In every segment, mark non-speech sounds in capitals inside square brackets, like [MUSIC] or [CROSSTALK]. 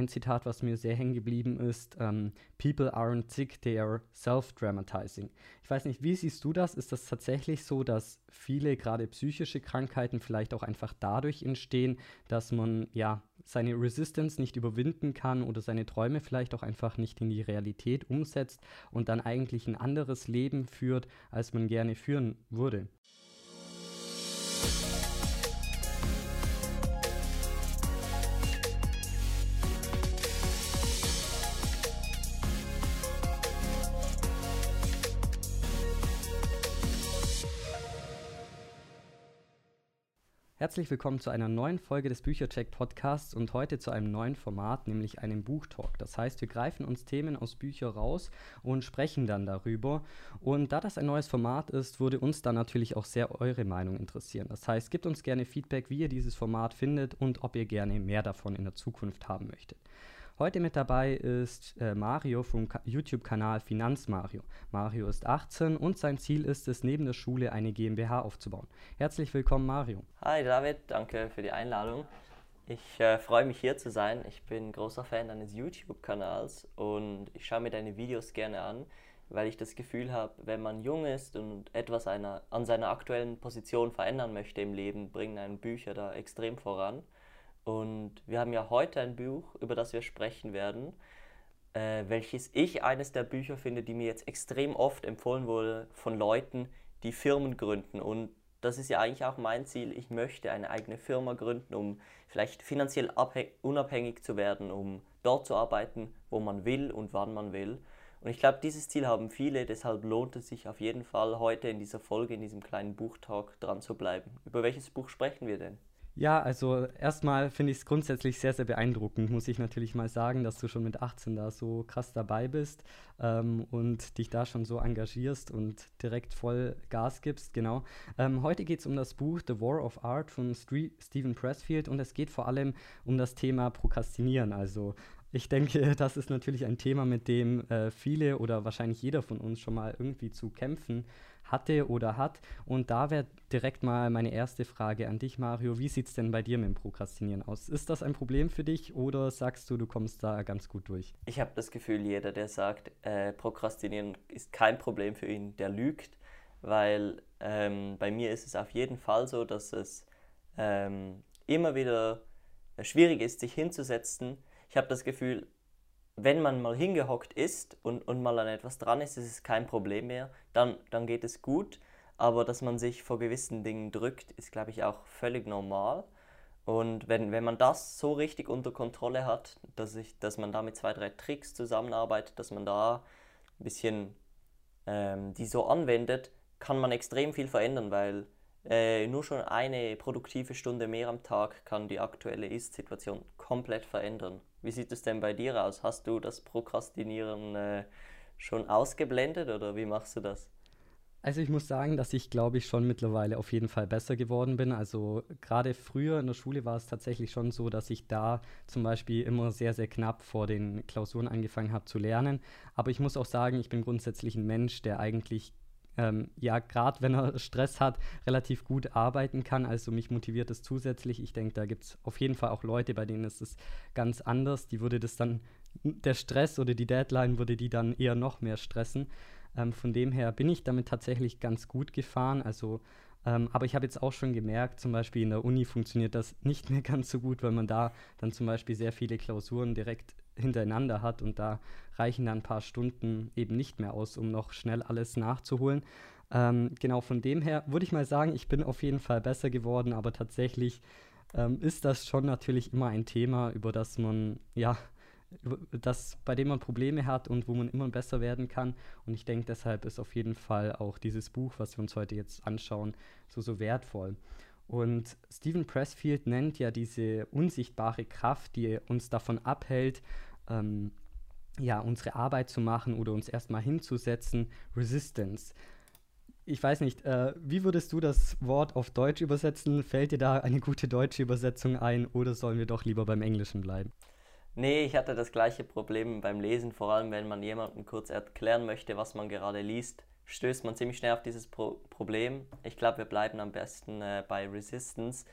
ein Zitat, was mir sehr hängen geblieben ist, ähm, People aren't sick, they are self-dramatizing. Ich weiß nicht, wie siehst du das? Ist das tatsächlich so, dass viele gerade psychische Krankheiten vielleicht auch einfach dadurch entstehen, dass man ja seine Resistance nicht überwinden kann oder seine Träume vielleicht auch einfach nicht in die Realität umsetzt und dann eigentlich ein anderes Leben führt, als man gerne führen würde? Herzlich willkommen zu einer neuen Folge des Büchercheck Podcasts und heute zu einem neuen Format, nämlich einem Buchtalk. Das heißt, wir greifen uns Themen aus Büchern raus und sprechen dann darüber. Und da das ein neues Format ist, würde uns dann natürlich auch sehr eure Meinung interessieren. Das heißt, gebt uns gerne Feedback, wie ihr dieses Format findet und ob ihr gerne mehr davon in der Zukunft haben möchtet. Heute mit dabei ist äh, Mario vom YouTube-Kanal Finanzmario. Mario ist 18 und sein Ziel ist es, neben der Schule eine GmbH aufzubauen. Herzlich willkommen, Mario. Hi David, danke für die Einladung. Ich äh, freue mich hier zu sein. Ich bin großer Fan deines YouTube-Kanals und ich schaue mir deine Videos gerne an, weil ich das Gefühl habe, wenn man jung ist und etwas einer, an seiner aktuellen Position verändern möchte im Leben, bringen einen Bücher da extrem voran. Und wir haben ja heute ein Buch, über das wir sprechen werden, äh, welches ich eines der Bücher finde, die mir jetzt extrem oft empfohlen wurde von Leuten, die Firmen gründen. Und das ist ja eigentlich auch mein Ziel. Ich möchte eine eigene Firma gründen, um vielleicht finanziell unabhängig zu werden, um dort zu arbeiten, wo man will und wann man will. Und ich glaube, dieses Ziel haben viele, deshalb lohnt es sich auf jeden Fall heute in dieser Folge, in diesem kleinen Buchtalk dran zu bleiben. Über welches Buch sprechen wir denn? Ja, also erstmal finde ich es grundsätzlich sehr, sehr beeindruckend, muss ich natürlich mal sagen, dass du schon mit 18 da so krass dabei bist ähm, und dich da schon so engagierst und direkt voll Gas gibst. Genau. Ähm, heute geht es um das Buch The War of Art von St Stephen Pressfield und es geht vor allem um das Thema Prokrastinieren. Also ich denke, [LAUGHS] das ist natürlich ein Thema, mit dem äh, viele oder wahrscheinlich jeder von uns schon mal irgendwie zu kämpfen hatte oder hat. Und da wäre direkt mal meine erste Frage an dich, Mario. Wie sieht es denn bei dir mit dem Prokrastinieren aus? Ist das ein Problem für dich oder sagst du, du kommst da ganz gut durch? Ich habe das Gefühl, jeder, der sagt, äh, Prokrastinieren ist kein Problem für ihn, der lügt, weil ähm, bei mir ist es auf jeden Fall so, dass es ähm, immer wieder schwierig ist, sich hinzusetzen. Ich habe das Gefühl, wenn man mal hingehockt ist und, und mal an etwas dran ist, ist es kein Problem mehr, dann, dann geht es gut. Aber dass man sich vor gewissen Dingen drückt, ist, glaube ich, auch völlig normal. Und wenn, wenn man das so richtig unter Kontrolle hat, dass, ich, dass man da mit zwei, drei Tricks zusammenarbeitet, dass man da ein bisschen ähm, die so anwendet, kann man extrem viel verändern, weil äh, nur schon eine produktive Stunde mehr am Tag kann die aktuelle Ist-Situation komplett verändern. Wie sieht es denn bei dir aus? Hast du das Prokrastinieren äh, schon ausgeblendet oder wie machst du das? Also ich muss sagen, dass ich glaube ich schon mittlerweile auf jeden Fall besser geworden bin. Also gerade früher in der Schule war es tatsächlich schon so, dass ich da zum Beispiel immer sehr, sehr knapp vor den Klausuren angefangen habe zu lernen. Aber ich muss auch sagen, ich bin grundsätzlich ein Mensch, der eigentlich ähm, ja, gerade wenn er Stress hat, relativ gut arbeiten kann. Also mich motiviert es zusätzlich. Ich denke, da gibt es auf jeden Fall auch Leute, bei denen ist es ganz anders. Die würde das dann, der Stress oder die Deadline würde die dann eher noch mehr stressen. Ähm, von dem her bin ich damit tatsächlich ganz gut gefahren. Also ähm, aber ich habe jetzt auch schon gemerkt, zum Beispiel in der Uni funktioniert das nicht mehr [LAUGHS] ganz so gut, weil man da dann zum Beispiel sehr viele Klausuren direkt hintereinander hat und da reichen dann ein paar Stunden eben nicht mehr aus, um noch schnell alles nachzuholen. Ähm, genau von dem her würde ich mal sagen, ich bin auf jeden Fall besser geworden, aber tatsächlich ähm, ist das schon natürlich immer ein Thema, über das man ja das, bei dem man Probleme hat und wo man immer besser werden kann. Und ich denke, deshalb ist auf jeden Fall auch dieses Buch, was wir uns heute jetzt anschauen, so, so wertvoll. Und Stephen Pressfield nennt ja diese unsichtbare Kraft, die uns davon abhält, ähm, ja, unsere Arbeit zu machen oder uns erstmal hinzusetzen, Resistance. Ich weiß nicht, äh, wie würdest du das Wort auf Deutsch übersetzen? Fällt dir da eine gute deutsche Übersetzung ein oder sollen wir doch lieber beim Englischen bleiben? Nee, ich hatte das gleiche Problem beim Lesen, vor allem wenn man jemandem kurz erklären möchte, was man gerade liest, stößt man ziemlich schnell auf dieses Pro Problem. Ich glaube, wir bleiben am besten äh, bei Resistance,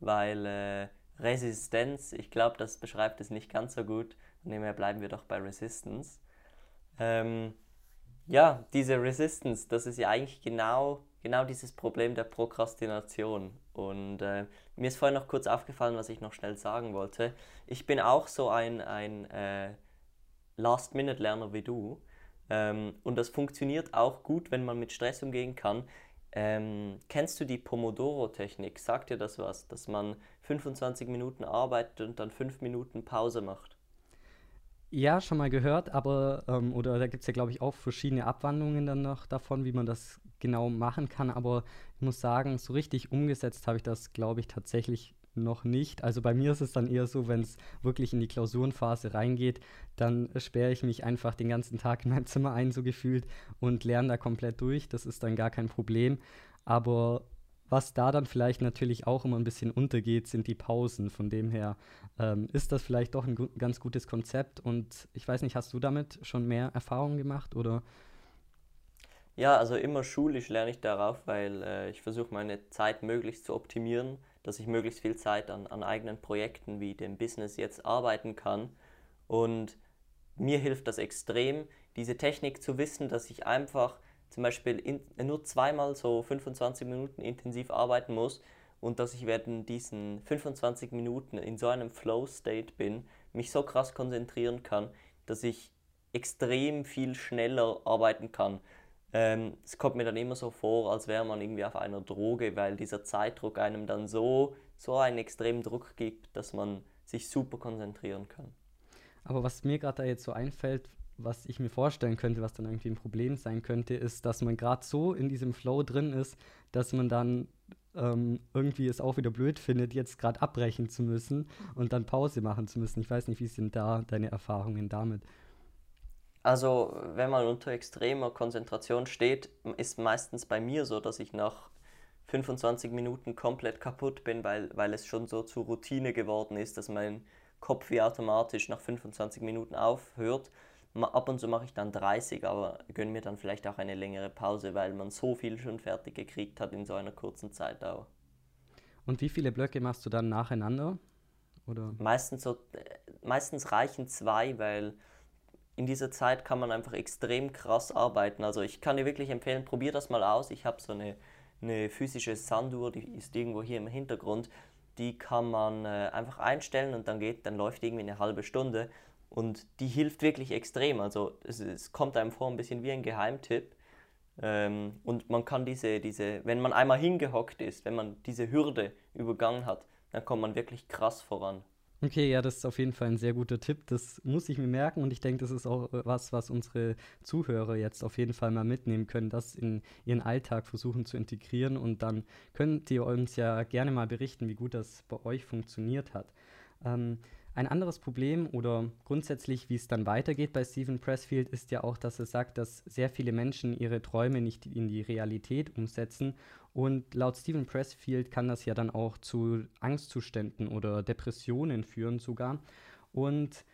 weil äh, Resistenz. Ich glaube, das beschreibt es nicht ganz so gut. Von dem her bleiben wir doch bei Resistance. Ähm, ja, diese Resistance, das ist ja eigentlich genau, genau dieses Problem der Prokrastination. Und äh, mir ist vorhin noch kurz aufgefallen, was ich noch schnell sagen wollte. Ich bin auch so ein, ein äh, Last-Minute-Lerner wie du. Ähm, und das funktioniert auch gut, wenn man mit Stress umgehen kann. Ähm, kennst du die Pomodoro-Technik? Sagt dir das was? Dass man 25 Minuten arbeitet und dann 5 Minuten Pause macht? Ja, schon mal gehört, aber, ähm, oder da gibt es ja, glaube ich, auch verschiedene Abwandlungen dann noch davon, wie man das genau machen kann. Aber ich muss sagen, so richtig umgesetzt habe ich das, glaube ich, tatsächlich noch nicht. Also bei mir ist es dann eher so, wenn es wirklich in die Klausurenphase reingeht, dann sperre ich mich einfach den ganzen Tag in meinem Zimmer ein, so gefühlt, und lerne da komplett durch. Das ist dann gar kein Problem. Aber was da dann vielleicht natürlich auch immer ein bisschen untergeht, sind die Pausen. Von dem her ähm, ist das vielleicht doch ein gu ganz gutes Konzept. Und ich weiß nicht, hast du damit schon mehr Erfahrungen gemacht oder? Ja, also immer schulisch lerne ich darauf, weil äh, ich versuche meine Zeit möglichst zu optimieren dass ich möglichst viel Zeit an, an eigenen Projekten wie dem Business jetzt arbeiten kann. Und mir hilft das extrem, diese Technik zu wissen, dass ich einfach zum Beispiel in, nur zweimal so 25 Minuten intensiv arbeiten muss und dass ich während diesen 25 Minuten in so einem Flow-State bin, mich so krass konzentrieren kann, dass ich extrem viel schneller arbeiten kann. Ähm, es kommt mir dann immer so vor, als wäre man irgendwie auf einer Droge, weil dieser Zeitdruck einem dann so, so einen extremen Druck gibt, dass man sich super konzentrieren kann. Aber was mir gerade da jetzt so einfällt, was ich mir vorstellen könnte, was dann irgendwie ein Problem sein könnte, ist, dass man gerade so in diesem Flow drin ist, dass man dann ähm, irgendwie es auch wieder blöd findet, jetzt gerade abbrechen zu müssen und dann Pause machen zu müssen. Ich weiß nicht, wie sind da deine Erfahrungen damit? Also, wenn man unter extremer Konzentration steht, ist meistens bei mir so, dass ich nach 25 Minuten komplett kaputt bin, weil, weil es schon so zur Routine geworden ist, dass mein Kopf wie automatisch nach 25 Minuten aufhört. Ab und zu mache ich dann 30, aber gönne mir dann vielleicht auch eine längere Pause, weil man so viel schon fertig gekriegt hat in so einer kurzen Zeitdauer. Und wie viele Blöcke machst du dann nacheinander? Oder? Meistens, so, äh, meistens reichen zwei, weil in dieser Zeit kann man einfach extrem krass arbeiten. Also ich kann dir wirklich empfehlen, probier das mal aus. Ich habe so eine, eine physische Sanduhr, die ist irgendwo hier im Hintergrund. Die kann man äh, einfach einstellen und dann geht, dann läuft irgendwie eine halbe Stunde und die hilft wirklich extrem. Also es, es kommt einem vor ein bisschen wie ein Geheimtipp. Ähm, und man kann diese, diese, wenn man einmal hingehockt ist, wenn man diese Hürde übergangen hat, dann kommt man wirklich krass voran. Okay, ja, das ist auf jeden Fall ein sehr guter Tipp. Das muss ich mir merken und ich denke, das ist auch äh, was, was unsere Zuhörer jetzt auf jeden Fall mal mitnehmen können, das in ihren Alltag versuchen zu integrieren und dann könnt ihr uns ja gerne mal berichten, wie gut das bei euch funktioniert hat. Ähm, ein anderes Problem oder grundsätzlich, wie es dann weitergeht bei Stephen Pressfield, ist ja auch, dass er sagt, dass sehr viele Menschen ihre Träume nicht in die Realität umsetzen. Und laut Stephen Pressfield kann das ja dann auch zu Angstzuständen oder Depressionen führen sogar. Und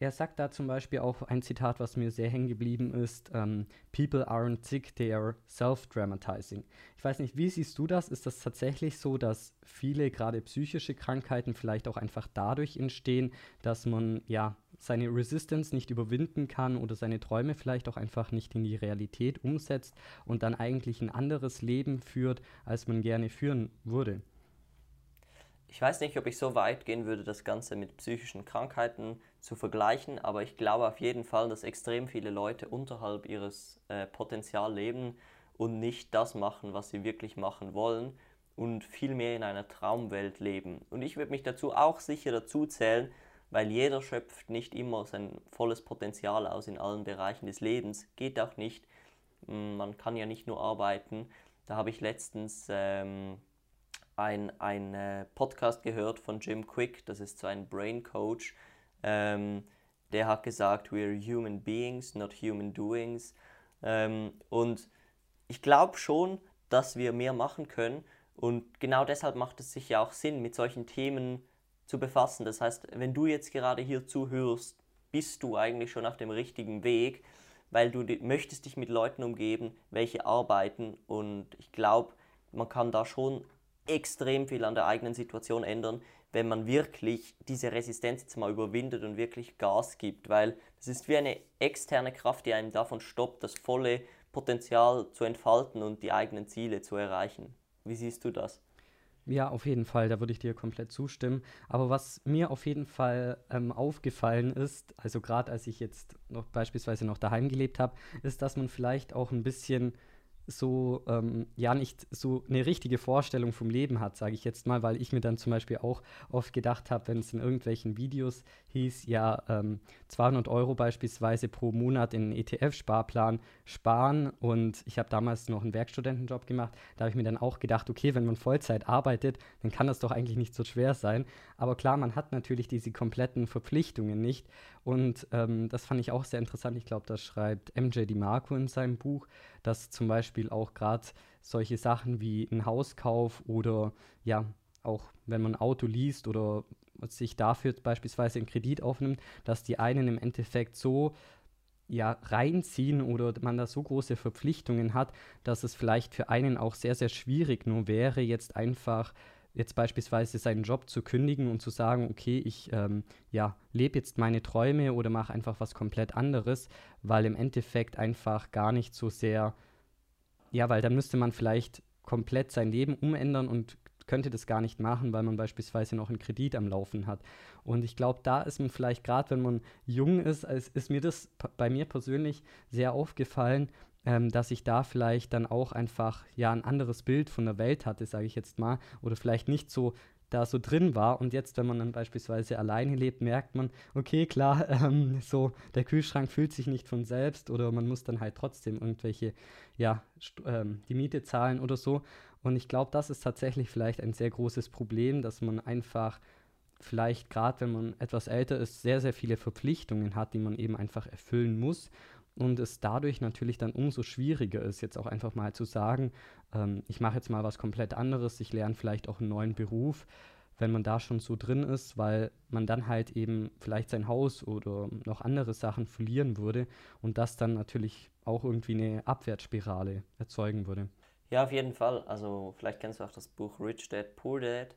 er sagt da zum Beispiel auch ein Zitat, was mir sehr hängen geblieben ist: ähm, People aren't sick, they are self-dramatizing. Ich weiß nicht, wie siehst du das? Ist das tatsächlich so, dass viele gerade psychische Krankheiten vielleicht auch einfach dadurch entstehen, dass man ja seine Resistance nicht überwinden kann oder seine Träume vielleicht auch einfach nicht in die Realität umsetzt und dann eigentlich ein anderes Leben führt, als man gerne führen würde? Ich weiß nicht, ob ich so weit gehen würde, das Ganze mit psychischen Krankheiten zu vergleichen, aber ich glaube auf jeden Fall, dass extrem viele Leute unterhalb ihres äh, Potenzial leben und nicht das machen, was sie wirklich machen wollen und vielmehr in einer Traumwelt leben. Und ich würde mich dazu auch sicher dazu zählen, weil jeder schöpft nicht immer sein volles Potenzial aus in allen Bereichen des Lebens. Geht auch nicht. Man kann ja nicht nur arbeiten. Da habe ich letztens ähm, ein, äh, Podcast gehört von Jim Quick, das ist so ein Brain Coach. Ähm, der hat gesagt, we are human beings, not human doings. Ähm, und ich glaube schon, dass wir mehr machen können. Und genau deshalb macht es sich ja auch Sinn, mit solchen Themen zu befassen. Das heißt, wenn du jetzt gerade hier zuhörst, bist du eigentlich schon auf dem richtigen Weg, weil du möchtest dich mit Leuten umgeben, welche arbeiten. Und ich glaube, man kann da schon extrem viel an der eigenen Situation ändern, wenn man wirklich diese Resistenz jetzt mal überwindet und wirklich Gas gibt, weil das ist wie eine externe Kraft, die einem davon stoppt, das volle Potenzial zu entfalten und die eigenen Ziele zu erreichen. Wie siehst du das? Ja, auf jeden Fall, da würde ich dir komplett zustimmen. Aber was mir auf jeden Fall ähm, aufgefallen ist, also gerade als ich jetzt noch beispielsweise noch daheim gelebt habe, ist, dass man vielleicht auch ein bisschen so, ähm, ja, nicht so eine richtige Vorstellung vom Leben hat, sage ich jetzt mal, weil ich mir dann zum Beispiel auch oft gedacht habe, wenn es in irgendwelchen Videos hieß, ja, ähm, 200 Euro beispielsweise pro Monat in ETF-Sparplan sparen. Und ich habe damals noch einen Werkstudentenjob gemacht, da habe ich mir dann auch gedacht, okay, wenn man Vollzeit arbeitet, dann kann das doch eigentlich nicht so schwer sein, aber klar, man hat natürlich diese kompletten Verpflichtungen nicht und ähm, das fand ich auch sehr interessant, ich glaube, das schreibt MJ DiMarco in seinem Buch, dass zum Beispiel auch gerade solche Sachen wie ein Hauskauf oder ja, auch wenn man ein Auto liest oder sich dafür beispielsweise einen Kredit aufnimmt, dass die einen im Endeffekt so ja, reinziehen oder man da so große Verpflichtungen hat, dass es vielleicht für einen auch sehr, sehr schwierig nur wäre, jetzt einfach jetzt beispielsweise seinen Job zu kündigen und zu sagen, okay, ich ähm, ja, lebe jetzt meine Träume oder mache einfach was komplett anderes, weil im Endeffekt einfach gar nicht so sehr, ja, weil dann müsste man vielleicht komplett sein Leben umändern und könnte das gar nicht machen, weil man beispielsweise noch einen Kredit am Laufen hat. Und ich glaube, da ist man vielleicht gerade, wenn man jung ist, ist, ist mir das bei mir persönlich sehr aufgefallen, ähm, dass ich da vielleicht dann auch einfach ja ein anderes Bild von der Welt hatte, sage ich jetzt mal, oder vielleicht nicht so da so drin war und jetzt, wenn man dann beispielsweise alleine lebt, merkt man, okay, klar, [LAUGHS] ähm, so der Kühlschrank fühlt sich nicht von selbst oder man muss dann halt trotzdem irgendwelche, ja, ähm, die Miete zahlen oder so. Und ich glaube, das ist tatsächlich vielleicht ein sehr großes Problem, dass man einfach vielleicht gerade, wenn man etwas älter ist, sehr, sehr viele Verpflichtungen hat, die man eben einfach erfüllen muss und es dadurch natürlich dann umso schwieriger ist, jetzt auch einfach mal zu sagen, ähm, ich mache jetzt mal was komplett anderes, ich lerne vielleicht auch einen neuen Beruf, wenn man da schon so drin ist, weil man dann halt eben vielleicht sein Haus oder noch andere Sachen verlieren würde und das dann natürlich auch irgendwie eine Abwärtsspirale erzeugen würde. Ja, auf jeden Fall. Also vielleicht kennst du auch das Buch Rich Dad Poor Dad.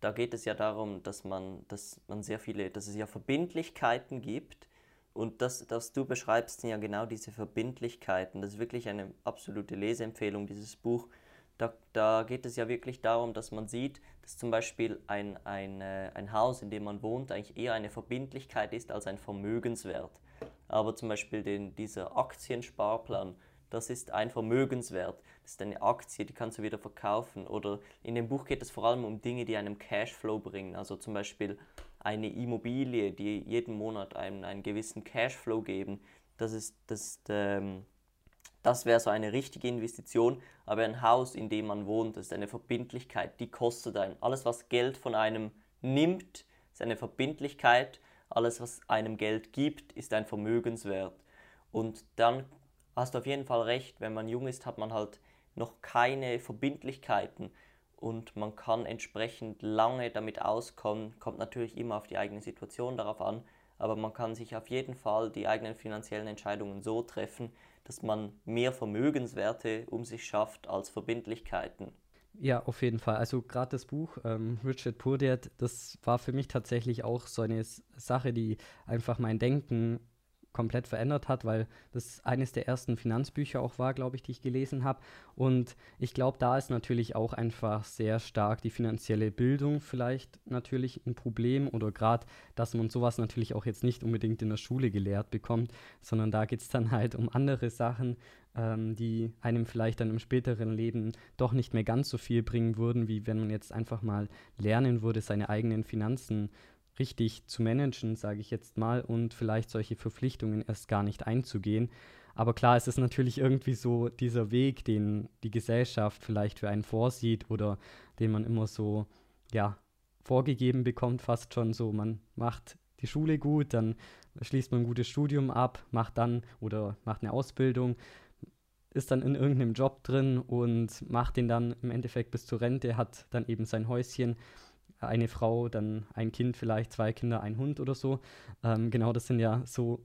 Da geht es ja darum, dass man, dass man sehr viele, dass es ja Verbindlichkeiten gibt, und das, das du beschreibst, sind ja genau diese Verbindlichkeiten. Das ist wirklich eine absolute Leseempfehlung, dieses Buch. Da, da geht es ja wirklich darum, dass man sieht, dass zum Beispiel ein, ein, äh, ein Haus, in dem man wohnt, eigentlich eher eine Verbindlichkeit ist als ein Vermögenswert. Aber zum Beispiel den, dieser Aktiensparplan, das ist ein Vermögenswert. Das ist eine Aktie, die kannst du wieder verkaufen. Oder in dem Buch geht es vor allem um Dinge, die einem Cashflow bringen. Also zum Beispiel eine Immobilie, die jeden Monat einem einen gewissen Cashflow geben, das ist das, ähm, das wäre so eine richtige Investition. Aber ein Haus, in dem man wohnt, ist eine Verbindlichkeit, die kostet einen. Alles, was Geld von einem nimmt, ist eine Verbindlichkeit. Alles, was einem Geld gibt, ist ein Vermögenswert. Und dann hast du auf jeden Fall recht, wenn man jung ist, hat man halt noch keine Verbindlichkeiten und man kann entsprechend lange damit auskommen. Kommt natürlich immer auf die eigene Situation darauf an, aber man kann sich auf jeden Fall die eigenen finanziellen Entscheidungen so treffen, dass man mehr Vermögenswerte um sich schafft als Verbindlichkeiten. Ja, auf jeden Fall. Also gerade das Buch ähm, Richard Purdett, das war für mich tatsächlich auch so eine Sache, die einfach mein Denken komplett verändert hat, weil das eines der ersten Finanzbücher auch war, glaube ich, die ich gelesen habe. Und ich glaube, da ist natürlich auch einfach sehr stark die finanzielle Bildung vielleicht natürlich ein Problem oder gerade, dass man sowas natürlich auch jetzt nicht unbedingt in der Schule gelehrt bekommt, sondern da geht es dann halt um andere Sachen, ähm, die einem vielleicht dann im späteren Leben doch nicht mehr ganz so viel bringen würden, wie wenn man jetzt einfach mal lernen würde, seine eigenen Finanzen zu richtig zu managen, sage ich jetzt mal, und vielleicht solche Verpflichtungen erst gar nicht einzugehen. Aber klar, es ist natürlich irgendwie so dieser Weg, den die Gesellschaft vielleicht für einen vorsieht oder den man immer so, ja, vorgegeben bekommt, fast schon so, man macht die Schule gut, dann schließt man ein gutes Studium ab, macht dann oder macht eine Ausbildung, ist dann in irgendeinem Job drin und macht den dann im Endeffekt bis zur Rente, hat dann eben sein Häuschen eine Frau, dann ein Kind vielleicht, zwei Kinder, ein Hund oder so. Ähm, genau, das sind ja so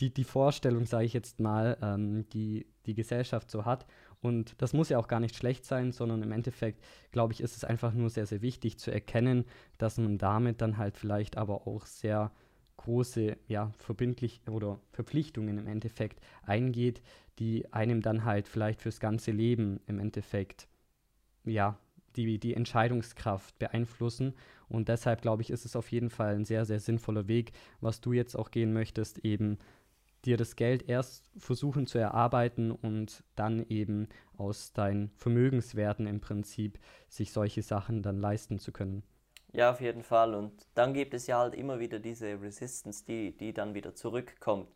die, die Vorstellung, sage ich jetzt mal, ähm, die die Gesellschaft so hat. Und das muss ja auch gar nicht schlecht sein, sondern im Endeffekt, glaube ich, ist es einfach nur sehr, sehr wichtig zu erkennen, dass man damit dann halt vielleicht aber auch sehr große, ja, verbindlich oder Verpflichtungen im Endeffekt eingeht, die einem dann halt vielleicht fürs ganze Leben im Endeffekt, ja, die, die Entscheidungskraft beeinflussen. Und deshalb glaube ich, ist es auf jeden Fall ein sehr, sehr sinnvoller Weg, was du jetzt auch gehen möchtest, eben dir das Geld erst versuchen zu erarbeiten und dann eben aus deinen Vermögenswerten im Prinzip sich solche Sachen dann leisten zu können. Ja, auf jeden Fall. Und dann gibt es ja halt immer wieder diese Resistance, die, die dann wieder zurückkommt,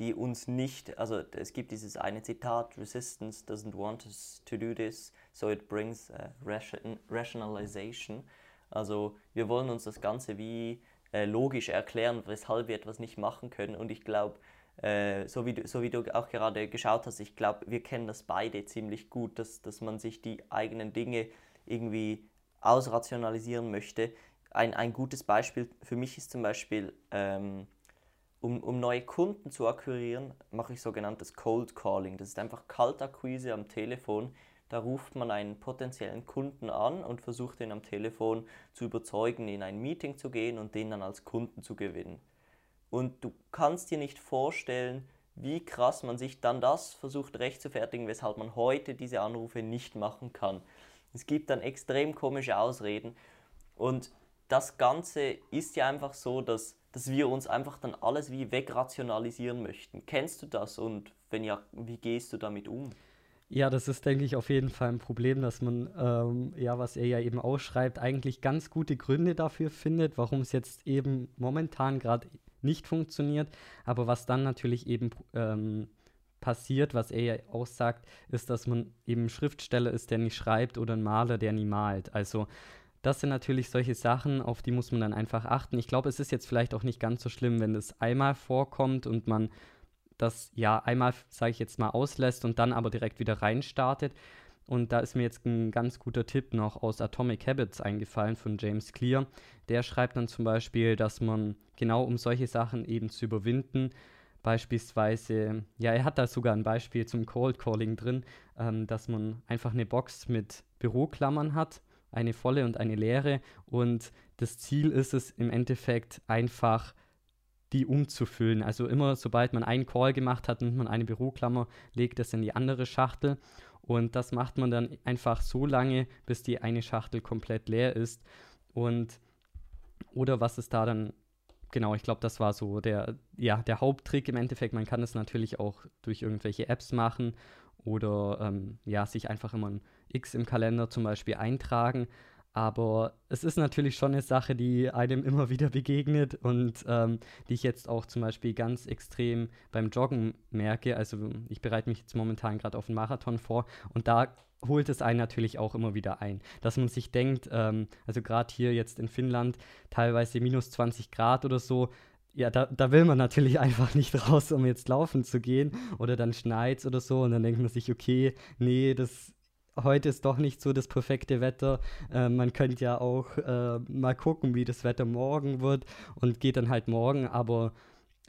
die uns nicht, also es gibt dieses eine Zitat, Resistance doesn't want us to do this, so it brings uh, ration, rationalization. Also wir wollen uns das Ganze wie äh, logisch erklären, weshalb wir etwas nicht machen können. Und ich glaube, äh, so, wie du, so wie du auch gerade geschaut hast, ich glaube, wir kennen das beide ziemlich gut, dass, dass man sich die eigenen Dinge irgendwie ausrationalisieren möchte. Ein, ein gutes Beispiel für mich ist zum Beispiel, ähm, um, um neue Kunden zu akquirieren, mache ich sogenanntes Cold Calling. Das ist einfach Kaltakquise am Telefon. Da ruft man einen potenziellen Kunden an und versucht ihn am Telefon zu überzeugen, in ein Meeting zu gehen und den dann als Kunden zu gewinnen. Und du kannst dir nicht vorstellen, wie krass man sich dann das versucht rechtfertigen, weshalb man heute diese Anrufe nicht machen kann. Es gibt dann extrem komische Ausreden und das Ganze ist ja einfach so, dass, dass wir uns einfach dann alles wie wegrationalisieren möchten. Kennst du das und wenn ja, wie gehst du damit um? Ja, das ist, denke ich, auf jeden Fall ein Problem, dass man, ähm, ja, was er ja eben ausschreibt, eigentlich ganz gute Gründe dafür findet, warum es jetzt eben momentan gerade nicht funktioniert. Aber was dann natürlich eben ähm, passiert, was er ja auch sagt, ist, dass man eben Schriftsteller ist, der nicht schreibt oder ein Maler, der nie malt. Also das sind natürlich solche Sachen, auf die muss man dann einfach achten. Ich glaube, es ist jetzt vielleicht auch nicht ganz so schlimm, wenn das einmal vorkommt und man das ja einmal, sage ich jetzt mal, auslässt und dann aber direkt wieder reinstartet. Und da ist mir jetzt ein ganz guter Tipp noch aus Atomic Habits eingefallen von James Clear. Der schreibt dann zum Beispiel, dass man genau um solche Sachen eben zu überwinden, beispielsweise, ja, er hat da sogar ein Beispiel zum Cold Calling drin, ähm, dass man einfach eine Box mit Büroklammern hat, eine volle und eine leere. Und das Ziel ist es im Endeffekt einfach, die umzufüllen. Also immer, sobald man einen Call gemacht hat, nimmt man eine Büroklammer, legt das in die andere Schachtel. Und das macht man dann einfach so lange, bis die eine Schachtel komplett leer ist. Und oder was es da dann, genau, ich glaube, das war so der, ja, der Haupttrick im Endeffekt. Man kann es natürlich auch durch irgendwelche Apps machen oder ähm, ja, sich einfach immer ein X im Kalender zum Beispiel eintragen. Aber es ist natürlich schon eine Sache, die einem immer wieder begegnet und ähm, die ich jetzt auch zum Beispiel ganz extrem beim Joggen merke. Also ich bereite mich jetzt momentan gerade auf einen Marathon vor und da holt es einen natürlich auch immer wieder ein. Dass man sich denkt, ähm, also gerade hier jetzt in Finnland, teilweise minus 20 Grad oder so, ja, da, da will man natürlich [LAUGHS] einfach nicht raus, um jetzt laufen zu gehen. Oder dann schneit oder so und dann denkt man sich, okay, nee, das heute ist doch nicht so das perfekte Wetter. Äh, man könnte ja auch äh, mal gucken, wie das Wetter morgen wird und geht dann halt morgen. Aber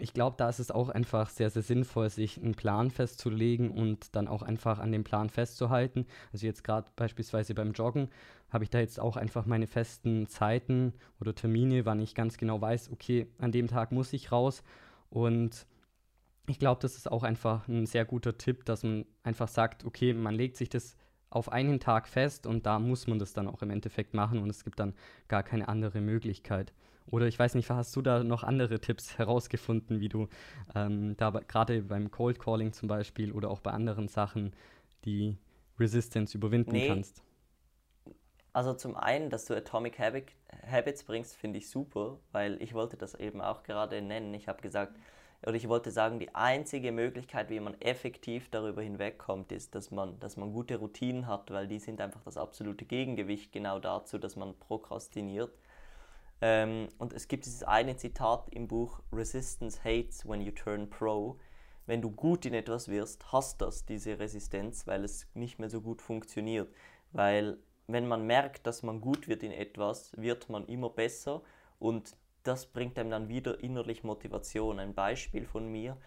ich glaube, da ist es auch einfach sehr, sehr sinnvoll, sich einen Plan festzulegen und dann auch einfach an dem Plan festzuhalten. Also jetzt gerade beispielsweise beim Joggen habe ich da jetzt auch einfach meine festen Zeiten oder Termine, wann ich ganz genau weiß, okay, an dem Tag muss ich raus. Und ich glaube, das ist auch einfach ein sehr guter Tipp, dass man einfach sagt, okay, man legt sich das auf einen Tag fest und da muss man das dann auch im Endeffekt machen und es gibt dann gar keine andere Möglichkeit. Oder ich weiß nicht, hast du da noch andere Tipps herausgefunden, wie du ähm, da gerade beim Cold Calling zum Beispiel oder auch bei anderen Sachen die Resistance überwinden nee. kannst? Also zum einen, dass du Atomic Habits bringst, finde ich super, weil ich wollte das eben auch gerade nennen. Ich habe gesagt, oder ich wollte sagen, die einzige Möglichkeit, wie man effektiv darüber hinwegkommt, ist, dass man, dass man gute Routinen hat, weil die sind einfach das absolute Gegengewicht genau dazu, dass man prokrastiniert. Ähm, und es gibt dieses eine Zitat im Buch Resistance hates when you turn pro. Wenn du gut in etwas wirst, hast das diese Resistenz, weil es nicht mehr so gut funktioniert. Weil wenn man merkt, dass man gut wird in etwas, wird man immer besser und das bringt einem dann wieder innerlich Motivation. Ein Beispiel von mir.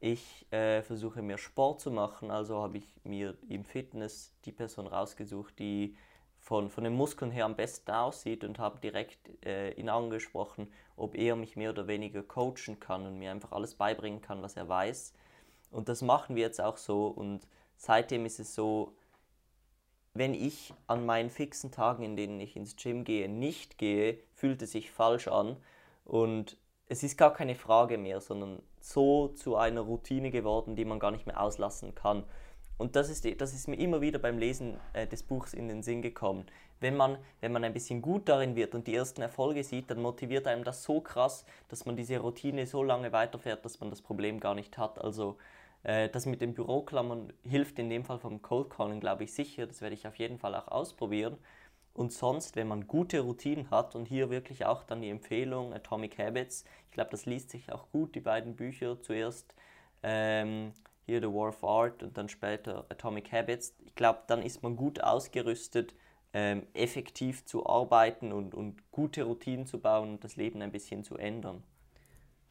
Ich äh, versuche mehr Sport zu machen, also habe ich mir im Fitness die Person rausgesucht, die von, von den Muskeln her am besten aussieht und habe direkt äh, ihn angesprochen, ob er mich mehr oder weniger coachen kann und mir einfach alles beibringen kann, was er weiß. Und das machen wir jetzt auch so und seitdem ist es so, wenn ich an meinen fixen Tagen, in denen ich ins Gym gehe, nicht gehe, fühlt es sich falsch an und es ist gar keine Frage mehr, sondern so zu einer Routine geworden, die man gar nicht mehr auslassen kann. Und das ist, das ist mir immer wieder beim Lesen äh, des Buchs in den Sinn gekommen. Wenn man, wenn man ein bisschen gut darin wird und die ersten Erfolge sieht, dann motiviert einem das so krass, dass man diese Routine so lange weiterfährt, dass man das Problem gar nicht hat. Also äh, das mit den Büroklammern hilft in dem Fall vom Cold Calling, glaube ich, sicher. Das werde ich auf jeden Fall auch ausprobieren. Und sonst, wenn man gute Routinen hat und hier wirklich auch dann die Empfehlung Atomic Habits, ich glaube, das liest sich auch gut, die beiden Bücher. Zuerst ähm, hier The War of Art und dann später Atomic Habits. Ich glaube, dann ist man gut ausgerüstet, ähm, effektiv zu arbeiten und, und gute Routinen zu bauen und das Leben ein bisschen zu ändern.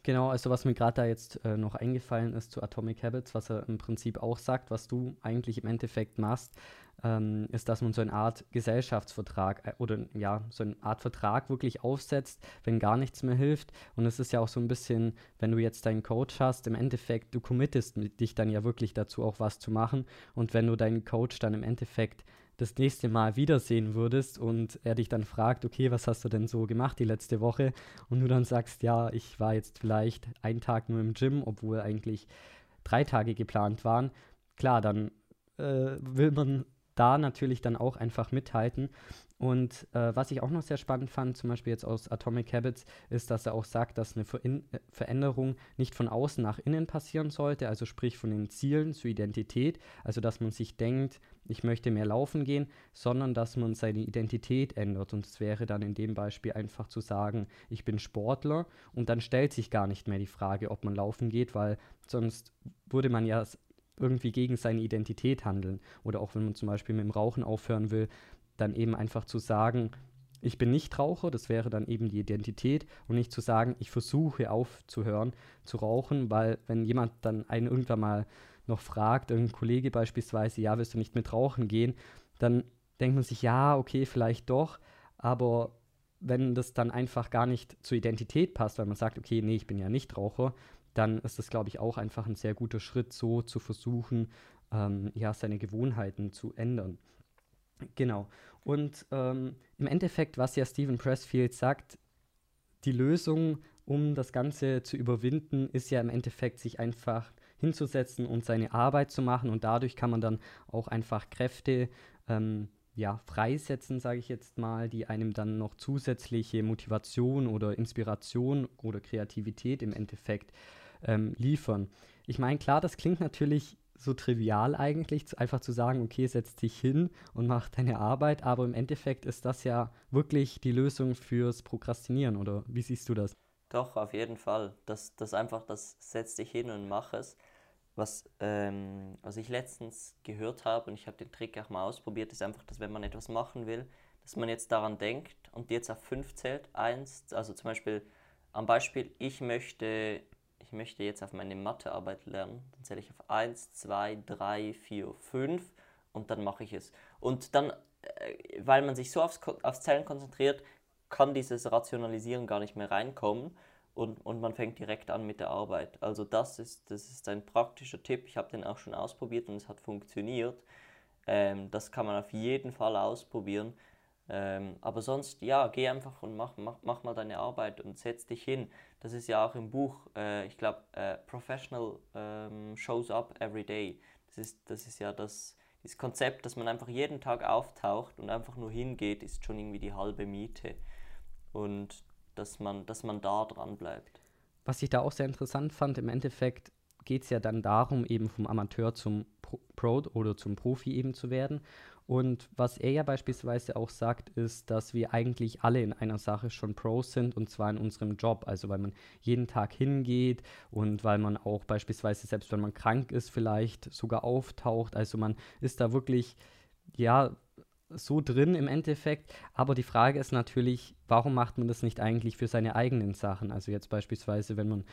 Genau, also was mir gerade da jetzt äh, noch eingefallen ist zu Atomic Habits, was er im Prinzip auch sagt, was du eigentlich im Endeffekt machst, ähm, ist, dass man so eine Art Gesellschaftsvertrag äh, oder ja, so eine Art Vertrag wirklich aufsetzt, wenn gar nichts mehr hilft. Und es ist ja auch so ein bisschen, wenn du jetzt deinen Coach hast, im Endeffekt, du committest dich dann ja wirklich dazu, auch was zu machen. Und wenn du deinen Coach dann im Endeffekt das nächste Mal wiedersehen würdest und er dich dann fragt, okay, was hast du denn so gemacht die letzte Woche? Und du dann sagst, ja, ich war jetzt vielleicht einen Tag nur im Gym, obwohl eigentlich drei Tage geplant waren. Klar, dann äh, will man da natürlich dann auch einfach mithalten. Und äh, was ich auch noch sehr spannend fand, zum Beispiel jetzt aus Atomic Habits, ist, dass er auch sagt, dass eine Ver äh, Veränderung nicht von außen nach innen passieren sollte, also sprich von den Zielen zur Identität, also dass man sich denkt, ich möchte mehr laufen gehen, sondern dass man seine Identität ändert. Und es wäre dann in dem Beispiel einfach zu sagen, ich bin Sportler und dann stellt sich gar nicht mehr die Frage, ob man laufen geht, weil sonst würde man ja irgendwie gegen seine Identität handeln. Oder auch wenn man zum Beispiel mit dem Rauchen aufhören will, dann eben einfach zu sagen, ich bin nicht Raucher, das wäre dann eben die Identität. Und nicht zu sagen, ich versuche aufzuhören zu rauchen, weil wenn jemand dann einen irgendwann mal noch fragt, irgendein Kollege beispielsweise, ja, willst du nicht mit rauchen gehen, dann denkt man sich, ja, okay, vielleicht doch, aber wenn das dann einfach gar nicht zur Identität passt, weil man sagt, okay, nee, ich bin ja nicht Raucher, dann ist das, glaube ich, auch einfach ein sehr guter Schritt, so zu versuchen, ähm, ja, seine Gewohnheiten zu ändern. Genau. Und ähm, im Endeffekt, was ja Stephen Pressfield sagt, die Lösung, um das Ganze zu überwinden, ist ja im Endeffekt, sich einfach hinzusetzen und seine Arbeit zu machen. Und dadurch kann man dann auch einfach Kräfte ähm, ja, freisetzen, sage ich jetzt mal, die einem dann noch zusätzliche Motivation oder Inspiration oder Kreativität im Endeffekt ähm, liefern. Ich meine, klar, das klingt natürlich so trivial eigentlich, einfach zu sagen, okay, setz dich hin und mach deine Arbeit, aber im Endeffekt ist das ja wirklich die Lösung fürs Prokrastinieren, oder wie siehst du das? Doch, auf jeden Fall. Das, das einfach, das setz dich hin und mach es. Was, ähm, was ich letztens gehört habe, und ich habe den Trick auch mal ausprobiert, ist einfach, dass wenn man etwas machen will, dass man jetzt daran denkt und jetzt auf fünf zählt. Eins, also zum Beispiel am Beispiel, ich möchte ich möchte jetzt auf meine Mathearbeit lernen, dann zähle ich auf 1, 2, 3, 4, 5 und dann mache ich es. Und dann, äh, weil man sich so aufs, aufs Zählen konzentriert, kann dieses Rationalisieren gar nicht mehr reinkommen und, und man fängt direkt an mit der Arbeit. Also das ist, das ist ein praktischer Tipp. Ich habe den auch schon ausprobiert und es hat funktioniert. Ähm, das kann man auf jeden Fall ausprobieren. Ähm, aber sonst, ja, geh einfach und mach, mach, mach mal deine Arbeit und setz dich hin. Das ist ja auch im Buch, äh, ich glaube, äh, Professional ähm, shows up every day. Das ist, das ist ja das, das Konzept, dass man einfach jeden Tag auftaucht und einfach nur hingeht, ist schon irgendwie die halbe Miete. Und dass man, dass man da dran bleibt. Was ich da auch sehr interessant fand, im Endeffekt geht es ja dann darum, eben vom Amateur zum Pro, oder zum Profi eben zu werden. Und was er ja beispielsweise auch sagt, ist, dass wir eigentlich alle in einer Sache schon Pros sind und zwar in unserem Job. Also weil man jeden Tag hingeht und weil man auch beispielsweise, selbst wenn man krank ist, vielleicht sogar auftaucht. Also man ist da wirklich, ja, so drin im Endeffekt. Aber die Frage ist natürlich, warum macht man das nicht eigentlich für seine eigenen Sachen? Also jetzt beispielsweise, wenn man,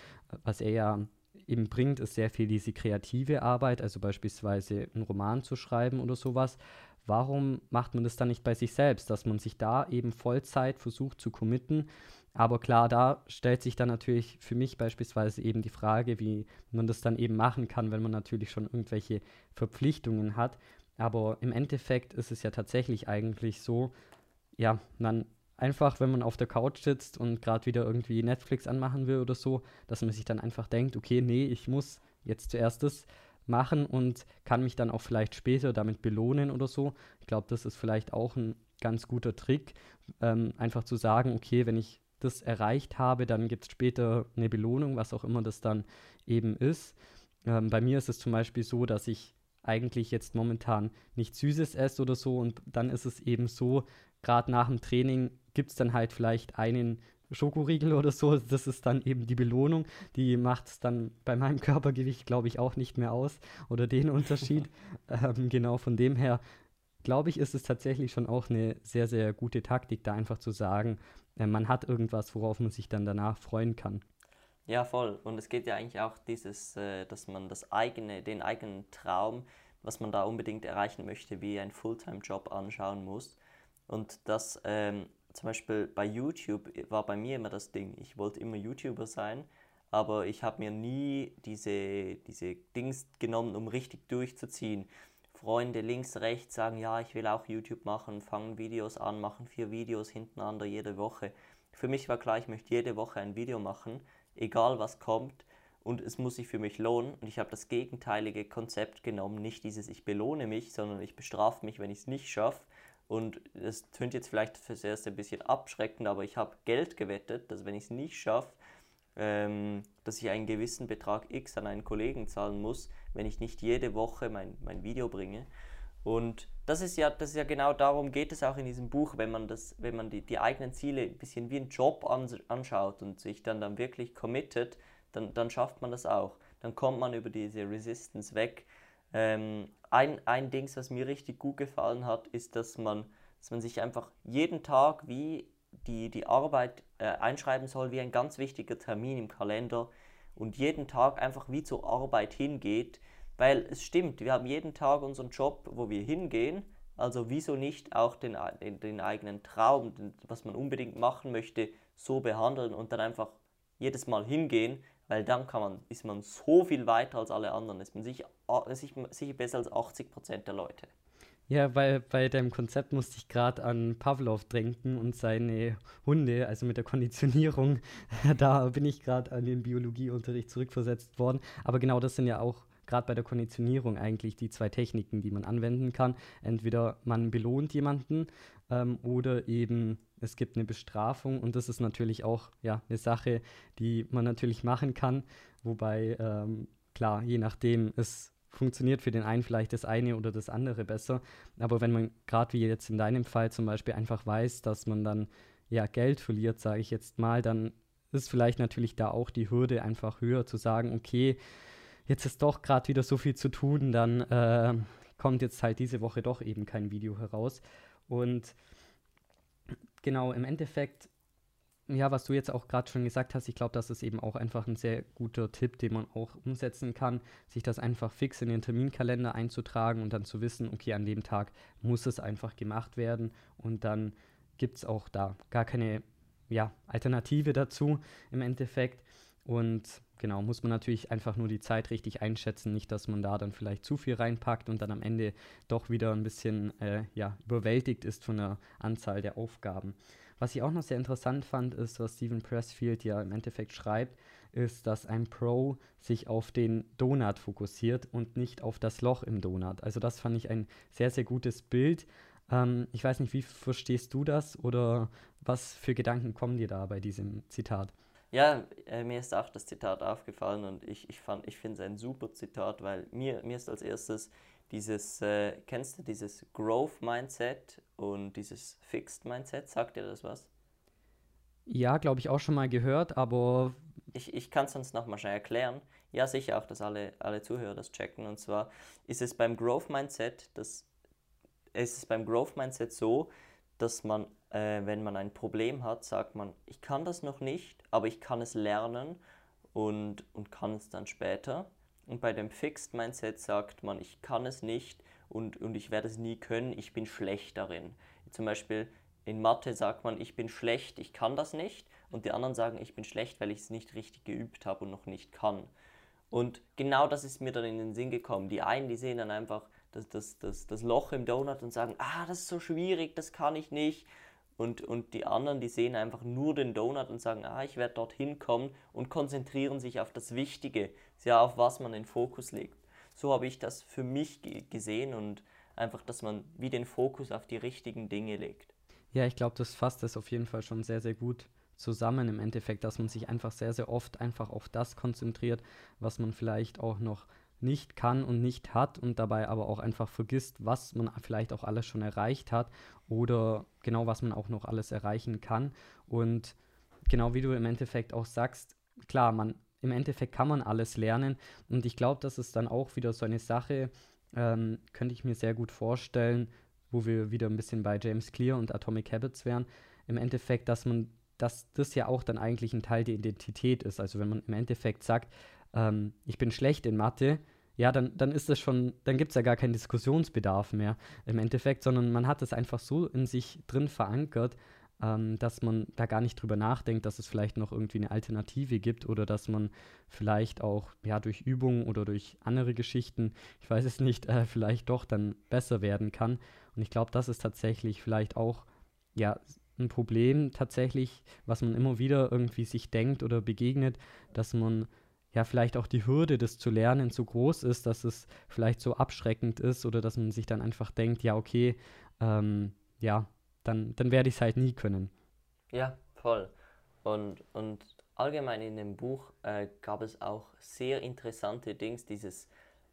was er ja eben bringt, ist sehr viel diese kreative Arbeit, also beispielsweise einen Roman zu schreiben oder sowas. Warum macht man das dann nicht bei sich selbst, dass man sich da eben Vollzeit versucht zu committen? Aber klar, da stellt sich dann natürlich für mich beispielsweise eben die Frage, wie man das dann eben machen kann, wenn man natürlich schon irgendwelche Verpflichtungen hat. Aber im Endeffekt ist es ja tatsächlich eigentlich so, ja, man einfach, wenn man auf der Couch sitzt und gerade wieder irgendwie Netflix anmachen will oder so, dass man sich dann einfach denkt, okay, nee, ich muss jetzt zuerst das machen und kann mich dann auch vielleicht später damit belohnen oder so. Ich glaube, das ist vielleicht auch ein ganz guter Trick, ähm, einfach zu sagen, okay, wenn ich das erreicht habe, dann gibt es später eine Belohnung, was auch immer das dann eben ist. Ähm, bei mir ist es zum Beispiel so, dass ich eigentlich jetzt momentan nichts Süßes esse oder so und dann ist es eben so, gerade nach dem Training gibt es dann halt vielleicht einen Schokoriegel oder so. Das ist dann eben die Belohnung. Die macht es dann bei meinem [LAUGHS] Körpergewicht, glaube ich, auch nicht mehr aus oder den Unterschied. [LAUGHS] ähm, genau von dem her, glaube ich, ist es tatsächlich schon auch eine sehr, sehr gute Taktik, da einfach zu sagen, äh, man hat irgendwas, worauf man sich dann danach freuen kann. Ja, voll. Und es geht ja eigentlich auch dieses, äh, dass man das eigene, den eigenen Traum, was man da unbedingt erreichen möchte, wie ein Fulltime-Job anschauen muss. Und das ähm, zum Beispiel bei YouTube war bei mir immer das Ding. Ich wollte immer YouTuber sein, aber ich habe mir nie diese, diese Dings genommen, um richtig durchzuziehen. Freunde links, rechts sagen, ja, ich will auch YouTube machen, fangen Videos an, machen vier Videos hintereinander jede Woche. Für mich war klar, ich möchte jede Woche ein Video machen, egal was kommt und es muss sich für mich lohnen. Und ich habe das gegenteilige Konzept genommen, nicht dieses ich belohne mich, sondern ich bestrafe mich, wenn ich es nicht schaffe und das tönt jetzt vielleicht fürs Erste ein bisschen abschreckend, aber ich habe Geld gewettet, dass wenn ich es nicht schaffe, ähm, dass ich einen gewissen Betrag X an einen Kollegen zahlen muss, wenn ich nicht jede Woche mein, mein Video bringe. Und das ist ja, das ist ja genau darum geht es auch in diesem Buch, wenn man das, wenn man die, die eigenen Ziele ein bisschen wie einen Job anschaut und sich dann, dann wirklich committet, dann, dann schafft man das auch. Dann kommt man über diese Resistance weg. Ähm, ein, ein Dings, was mir richtig gut gefallen hat, ist, dass man, dass man sich einfach jeden Tag wie die, die Arbeit äh, einschreiben soll, wie ein ganz wichtiger Termin im Kalender und jeden Tag einfach wie zur Arbeit hingeht, weil es stimmt, wir haben jeden Tag unseren Job, wo wir hingehen, also wieso nicht auch den, den, eigenen Traum, was man unbedingt machen möchte, so behandeln und dann einfach jedes Mal hingehen, weil dann kann man, ist man so viel weiter als alle anderen, ist man sicher, sicher besser als 80 Prozent der Leute. Ja, weil bei deinem Konzept musste ich gerade an Pavlov denken und seine Hunde, also mit der Konditionierung. [LAUGHS] da bin ich gerade an den Biologieunterricht zurückversetzt worden. Aber genau das sind ja auch gerade bei der Konditionierung eigentlich die zwei Techniken, die man anwenden kann. Entweder man belohnt jemanden ähm, oder eben es gibt eine Bestrafung. Und das ist natürlich auch ja, eine Sache, die man natürlich machen kann, wobei ähm, klar, je nachdem, es funktioniert für den einen vielleicht das eine oder das andere besser, aber wenn man gerade wie jetzt in deinem Fall zum Beispiel einfach weiß, dass man dann ja Geld verliert, sage ich jetzt mal, dann ist vielleicht natürlich da auch die Hürde einfach höher zu sagen, okay, jetzt ist doch gerade wieder so viel zu tun, dann äh, kommt jetzt halt diese Woche doch eben kein Video heraus und genau, im Endeffekt, ja, was du jetzt auch gerade schon gesagt hast, ich glaube, das ist eben auch einfach ein sehr guter Tipp, den man auch umsetzen kann, sich das einfach fix in den Terminkalender einzutragen und dann zu wissen, okay, an dem Tag muss es einfach gemacht werden und dann gibt es auch da gar keine ja, Alternative dazu im Endeffekt. Und genau, muss man natürlich einfach nur die Zeit richtig einschätzen, nicht, dass man da dann vielleicht zu viel reinpackt und dann am Ende doch wieder ein bisschen äh, ja, überwältigt ist von der Anzahl der Aufgaben. Was ich auch noch sehr interessant fand, ist, was Stephen Pressfield ja im Endeffekt schreibt, ist, dass ein Pro sich auf den Donut fokussiert und nicht auf das Loch im Donut. Also das fand ich ein sehr, sehr gutes Bild. Ähm, ich weiß nicht, wie verstehst du das oder was für Gedanken kommen dir da bei diesem Zitat? Ja, äh, mir ist auch das Zitat aufgefallen und ich, ich, ich finde es ein super Zitat, weil mir, mir ist als erstes dieses, äh, kennst du dieses Growth Mindset und dieses Fixed Mindset? Sagt dir das was? Ja, glaube ich auch schon mal gehört, aber. Ich, ich kann es sonst nochmal schnell erklären. Ja, sicher auch, dass alle, alle Zuhörer das checken. Und zwar ist es beim Growth Mindset, das, ist es beim Growth Mindset so, dass man äh, wenn man ein Problem hat, sagt man, ich kann das noch nicht, aber ich kann es lernen und, und kann es dann später. Und bei dem Fixed Mindset sagt man, ich kann es nicht und, und ich werde es nie können, ich bin schlecht darin. Zum Beispiel in Mathe sagt man, ich bin schlecht, ich kann das nicht. Und die anderen sagen, ich bin schlecht, weil ich es nicht richtig geübt habe und noch nicht kann. Und genau das ist mir dann in den Sinn gekommen. Die einen, die sehen dann einfach das, das, das, das Loch im Donut und sagen, ah, das ist so schwierig, das kann ich nicht. Und, und die anderen, die sehen einfach nur den Donut und sagen, ah, ich werde dorthin kommen und konzentrieren sich auf das Wichtige, ja, auf was man den Fokus legt. So habe ich das für mich gesehen und einfach, dass man wie den Fokus auf die richtigen Dinge legt. Ja, ich glaube, das fasst das auf jeden Fall schon sehr, sehr gut zusammen im Endeffekt, dass man sich einfach sehr, sehr oft einfach auf das konzentriert, was man vielleicht auch noch nicht kann und nicht hat und dabei aber auch einfach vergisst, was man vielleicht auch alles schon erreicht hat oder genau was man auch noch alles erreichen kann. Und genau wie du im Endeffekt auch sagst, klar, man im Endeffekt kann man alles lernen und ich glaube, das ist dann auch wieder so eine Sache, ähm, könnte ich mir sehr gut vorstellen, wo wir wieder ein bisschen bei James Clear und Atomic Habits wären, im Endeffekt, dass man, dass das ja auch dann eigentlich ein Teil der Identität ist. Also wenn man im Endeffekt sagt, ähm, ich bin schlecht in Mathe, ja, dann, dann ist das schon, dann gibt es ja gar keinen Diskussionsbedarf mehr im Endeffekt, sondern man hat es einfach so in sich drin verankert, ähm, dass man da gar nicht drüber nachdenkt, dass es vielleicht noch irgendwie eine Alternative gibt oder dass man vielleicht auch ja durch Übungen oder durch andere Geschichten, ich weiß es nicht, [LAUGHS] äh, vielleicht doch dann besser werden kann. Und ich glaube, das ist tatsächlich vielleicht auch ja ein Problem tatsächlich, was man immer wieder irgendwie sich denkt oder begegnet, dass man ja vielleicht auch die Hürde, das zu lernen, so groß ist, dass es vielleicht so abschreckend ist oder dass man sich dann einfach denkt, ja, okay, ähm, ja, dann, dann werde ich es halt nie können. Ja, voll. Und, und allgemein in dem Buch äh, gab es auch sehr interessante Dinge, dieses,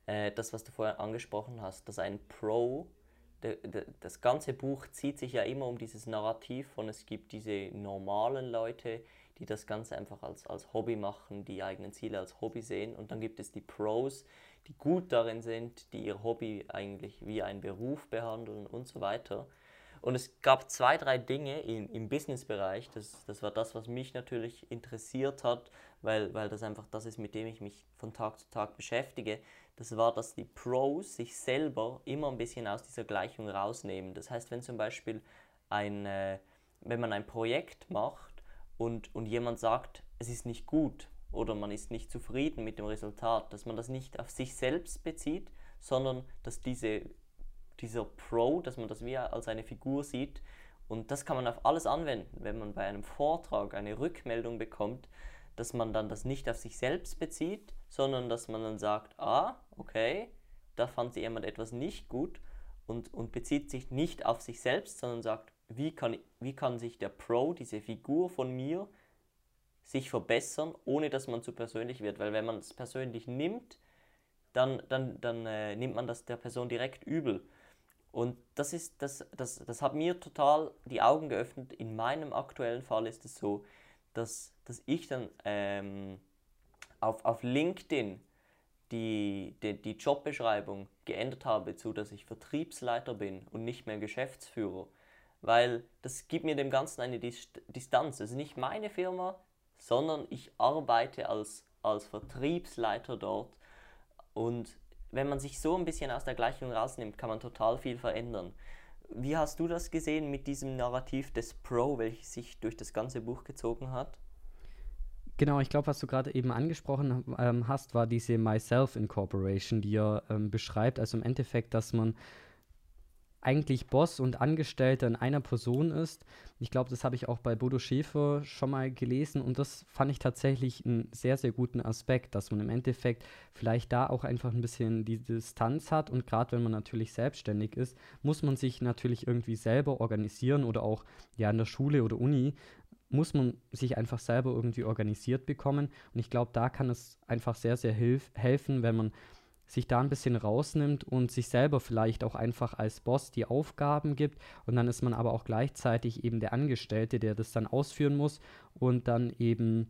äh, das, was du vorher angesprochen hast, dass ein Pro, de, de, das ganze Buch zieht sich ja immer um dieses Narrativ von es gibt diese normalen Leute, die das Ganze einfach als, als Hobby machen, die eigenen Ziele als Hobby sehen. Und dann gibt es die Pros, die gut darin sind, die ihr Hobby eigentlich wie ein Beruf behandeln und so weiter. Und es gab zwei, drei Dinge im, im Businessbereich, das, das war das, was mich natürlich interessiert hat, weil, weil das einfach das ist, mit dem ich mich von Tag zu Tag beschäftige. Das war, dass die Pros sich selber immer ein bisschen aus dieser Gleichung rausnehmen. Das heißt, wenn zum Beispiel ein, äh, wenn man ein Projekt macht und, und jemand sagt, es ist nicht gut oder man ist nicht zufrieden mit dem Resultat, dass man das nicht auf sich selbst bezieht, sondern dass diese dieser Pro, dass man das wie als eine Figur sieht. Und das kann man auf alles anwenden, wenn man bei einem Vortrag eine Rückmeldung bekommt, dass man dann das nicht auf sich selbst bezieht, sondern dass man dann sagt, ah, okay, da fand sich jemand etwas nicht gut und, und bezieht sich nicht auf sich selbst, sondern sagt, wie kann, wie kann sich der Pro, diese Figur von mir, sich verbessern, ohne dass man zu persönlich wird. Weil wenn man es persönlich nimmt, dann, dann, dann äh, nimmt man das der Person direkt übel. Und das, ist, das, das, das hat mir total die Augen geöffnet. In meinem aktuellen Fall ist es so, dass, dass ich dann ähm, auf, auf LinkedIn die, die, die Jobbeschreibung geändert habe, zu dass ich Vertriebsleiter bin und nicht mehr Geschäftsführer. Weil das gibt mir dem Ganzen eine Distanz. Es ist nicht meine Firma, sondern ich arbeite als, als Vertriebsleiter dort. Und wenn man sich so ein bisschen aus der Gleichung rausnimmt, kann man total viel verändern. Wie hast du das gesehen mit diesem Narrativ des Pro, welches sich durch das ganze Buch gezogen hat? Genau, ich glaube, was du gerade eben angesprochen ähm, hast, war diese Myself Incorporation, die er ähm, beschreibt. Also im Endeffekt, dass man eigentlich Boss und Angestellter in einer Person ist. Ich glaube, das habe ich auch bei Bodo Schäfer schon mal gelesen und das fand ich tatsächlich einen sehr, sehr guten Aspekt, dass man im Endeffekt vielleicht da auch einfach ein bisschen die Distanz hat und gerade wenn man natürlich selbstständig ist, muss man sich natürlich irgendwie selber organisieren oder auch ja in der Schule oder Uni muss man sich einfach selber irgendwie organisiert bekommen und ich glaube, da kann es einfach sehr, sehr helfen, wenn man sich da ein bisschen rausnimmt und sich selber vielleicht auch einfach als Boss die Aufgaben gibt. Und dann ist man aber auch gleichzeitig eben der Angestellte, der das dann ausführen muss. Und dann eben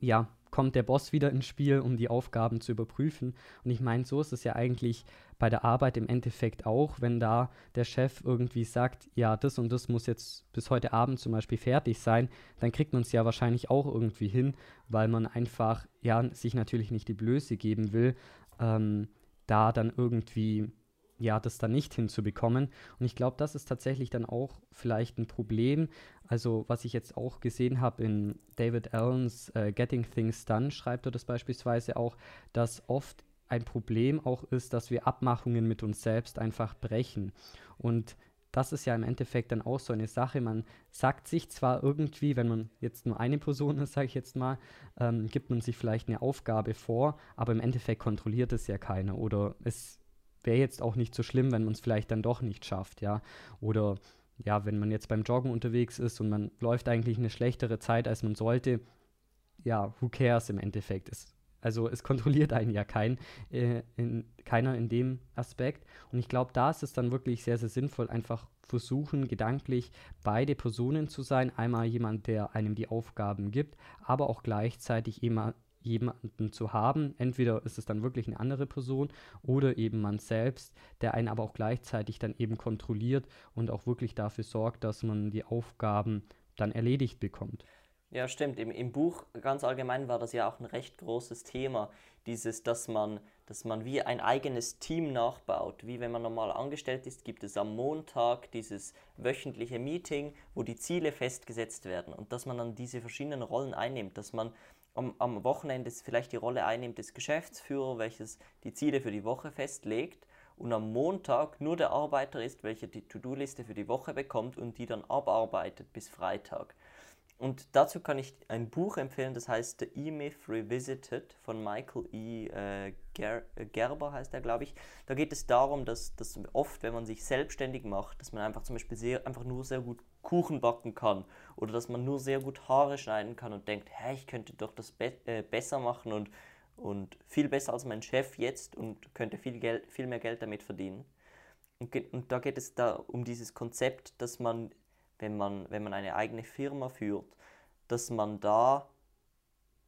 ja kommt der Boss wieder ins Spiel, um die Aufgaben zu überprüfen. Und ich meine, so ist es ja eigentlich bei der Arbeit im Endeffekt auch, wenn da der Chef irgendwie sagt, ja, das und das muss jetzt bis heute Abend zum Beispiel fertig sein, dann kriegt man es ja wahrscheinlich auch irgendwie hin, weil man einfach, ja, sich natürlich nicht die Blöße geben will, ähm, da dann irgendwie ja, das dann nicht hinzubekommen. Und ich glaube, das ist tatsächlich dann auch vielleicht ein Problem. Also, was ich jetzt auch gesehen habe in David Allens äh, Getting Things Done, schreibt er das beispielsweise auch, dass oft ein Problem auch ist, dass wir Abmachungen mit uns selbst einfach brechen. Und das ist ja im Endeffekt dann auch so eine Sache. Man sagt sich zwar irgendwie, wenn man jetzt nur eine Person ist, sage ich jetzt mal, ähm, gibt man sich vielleicht eine Aufgabe vor, aber im Endeffekt kontrolliert es ja keiner oder es wäre jetzt auch nicht so schlimm, wenn man es vielleicht dann doch nicht schafft, ja. Oder ja, wenn man jetzt beim Joggen unterwegs ist und man läuft eigentlich eine schlechtere Zeit, als man sollte, ja, who cares im Endeffekt? Es, also es kontrolliert einen ja kein, äh, in, keiner in dem Aspekt. Und ich glaube, da ist es dann wirklich sehr, sehr sinnvoll, einfach versuchen, gedanklich beide Personen zu sein. Einmal jemand, der einem die Aufgaben gibt, aber auch gleichzeitig immer jemanden zu haben. Entweder ist es dann wirklich eine andere Person oder eben man selbst, der einen aber auch gleichzeitig dann eben kontrolliert und auch wirklich dafür sorgt, dass man die Aufgaben dann erledigt bekommt. Ja, stimmt. Im, Im Buch ganz allgemein war das ja auch ein recht großes Thema, dieses, dass man, dass man wie ein eigenes Team nachbaut. Wie wenn man normal angestellt ist, gibt es am Montag dieses wöchentliche Meeting, wo die Ziele festgesetzt werden und dass man dann diese verschiedenen Rollen einnimmt, dass man am, am Wochenende vielleicht die Rolle einnimmt des Geschäftsführers, welches die Ziele für die Woche festlegt und am Montag nur der Arbeiter ist, welcher die To-Do-Liste für die Woche bekommt und die dann abarbeitet bis Freitag. Und dazu kann ich ein Buch empfehlen, das heißt The E-Myth Revisited von Michael E. Äh, Ger äh, Gerber, heißt er, glaube ich. Da geht es darum, dass, dass oft, wenn man sich selbstständig macht, dass man einfach zum Beispiel sehr, einfach nur sehr gut Kuchen backen kann oder dass man nur sehr gut Haare schneiden kann und denkt, hä, ich könnte doch das be äh, besser machen und, und viel besser als mein Chef jetzt und könnte viel, Geld, viel mehr Geld damit verdienen. Und, und da geht es da um dieses Konzept, dass man wenn man, wenn man eine eigene Firma führt, dass man da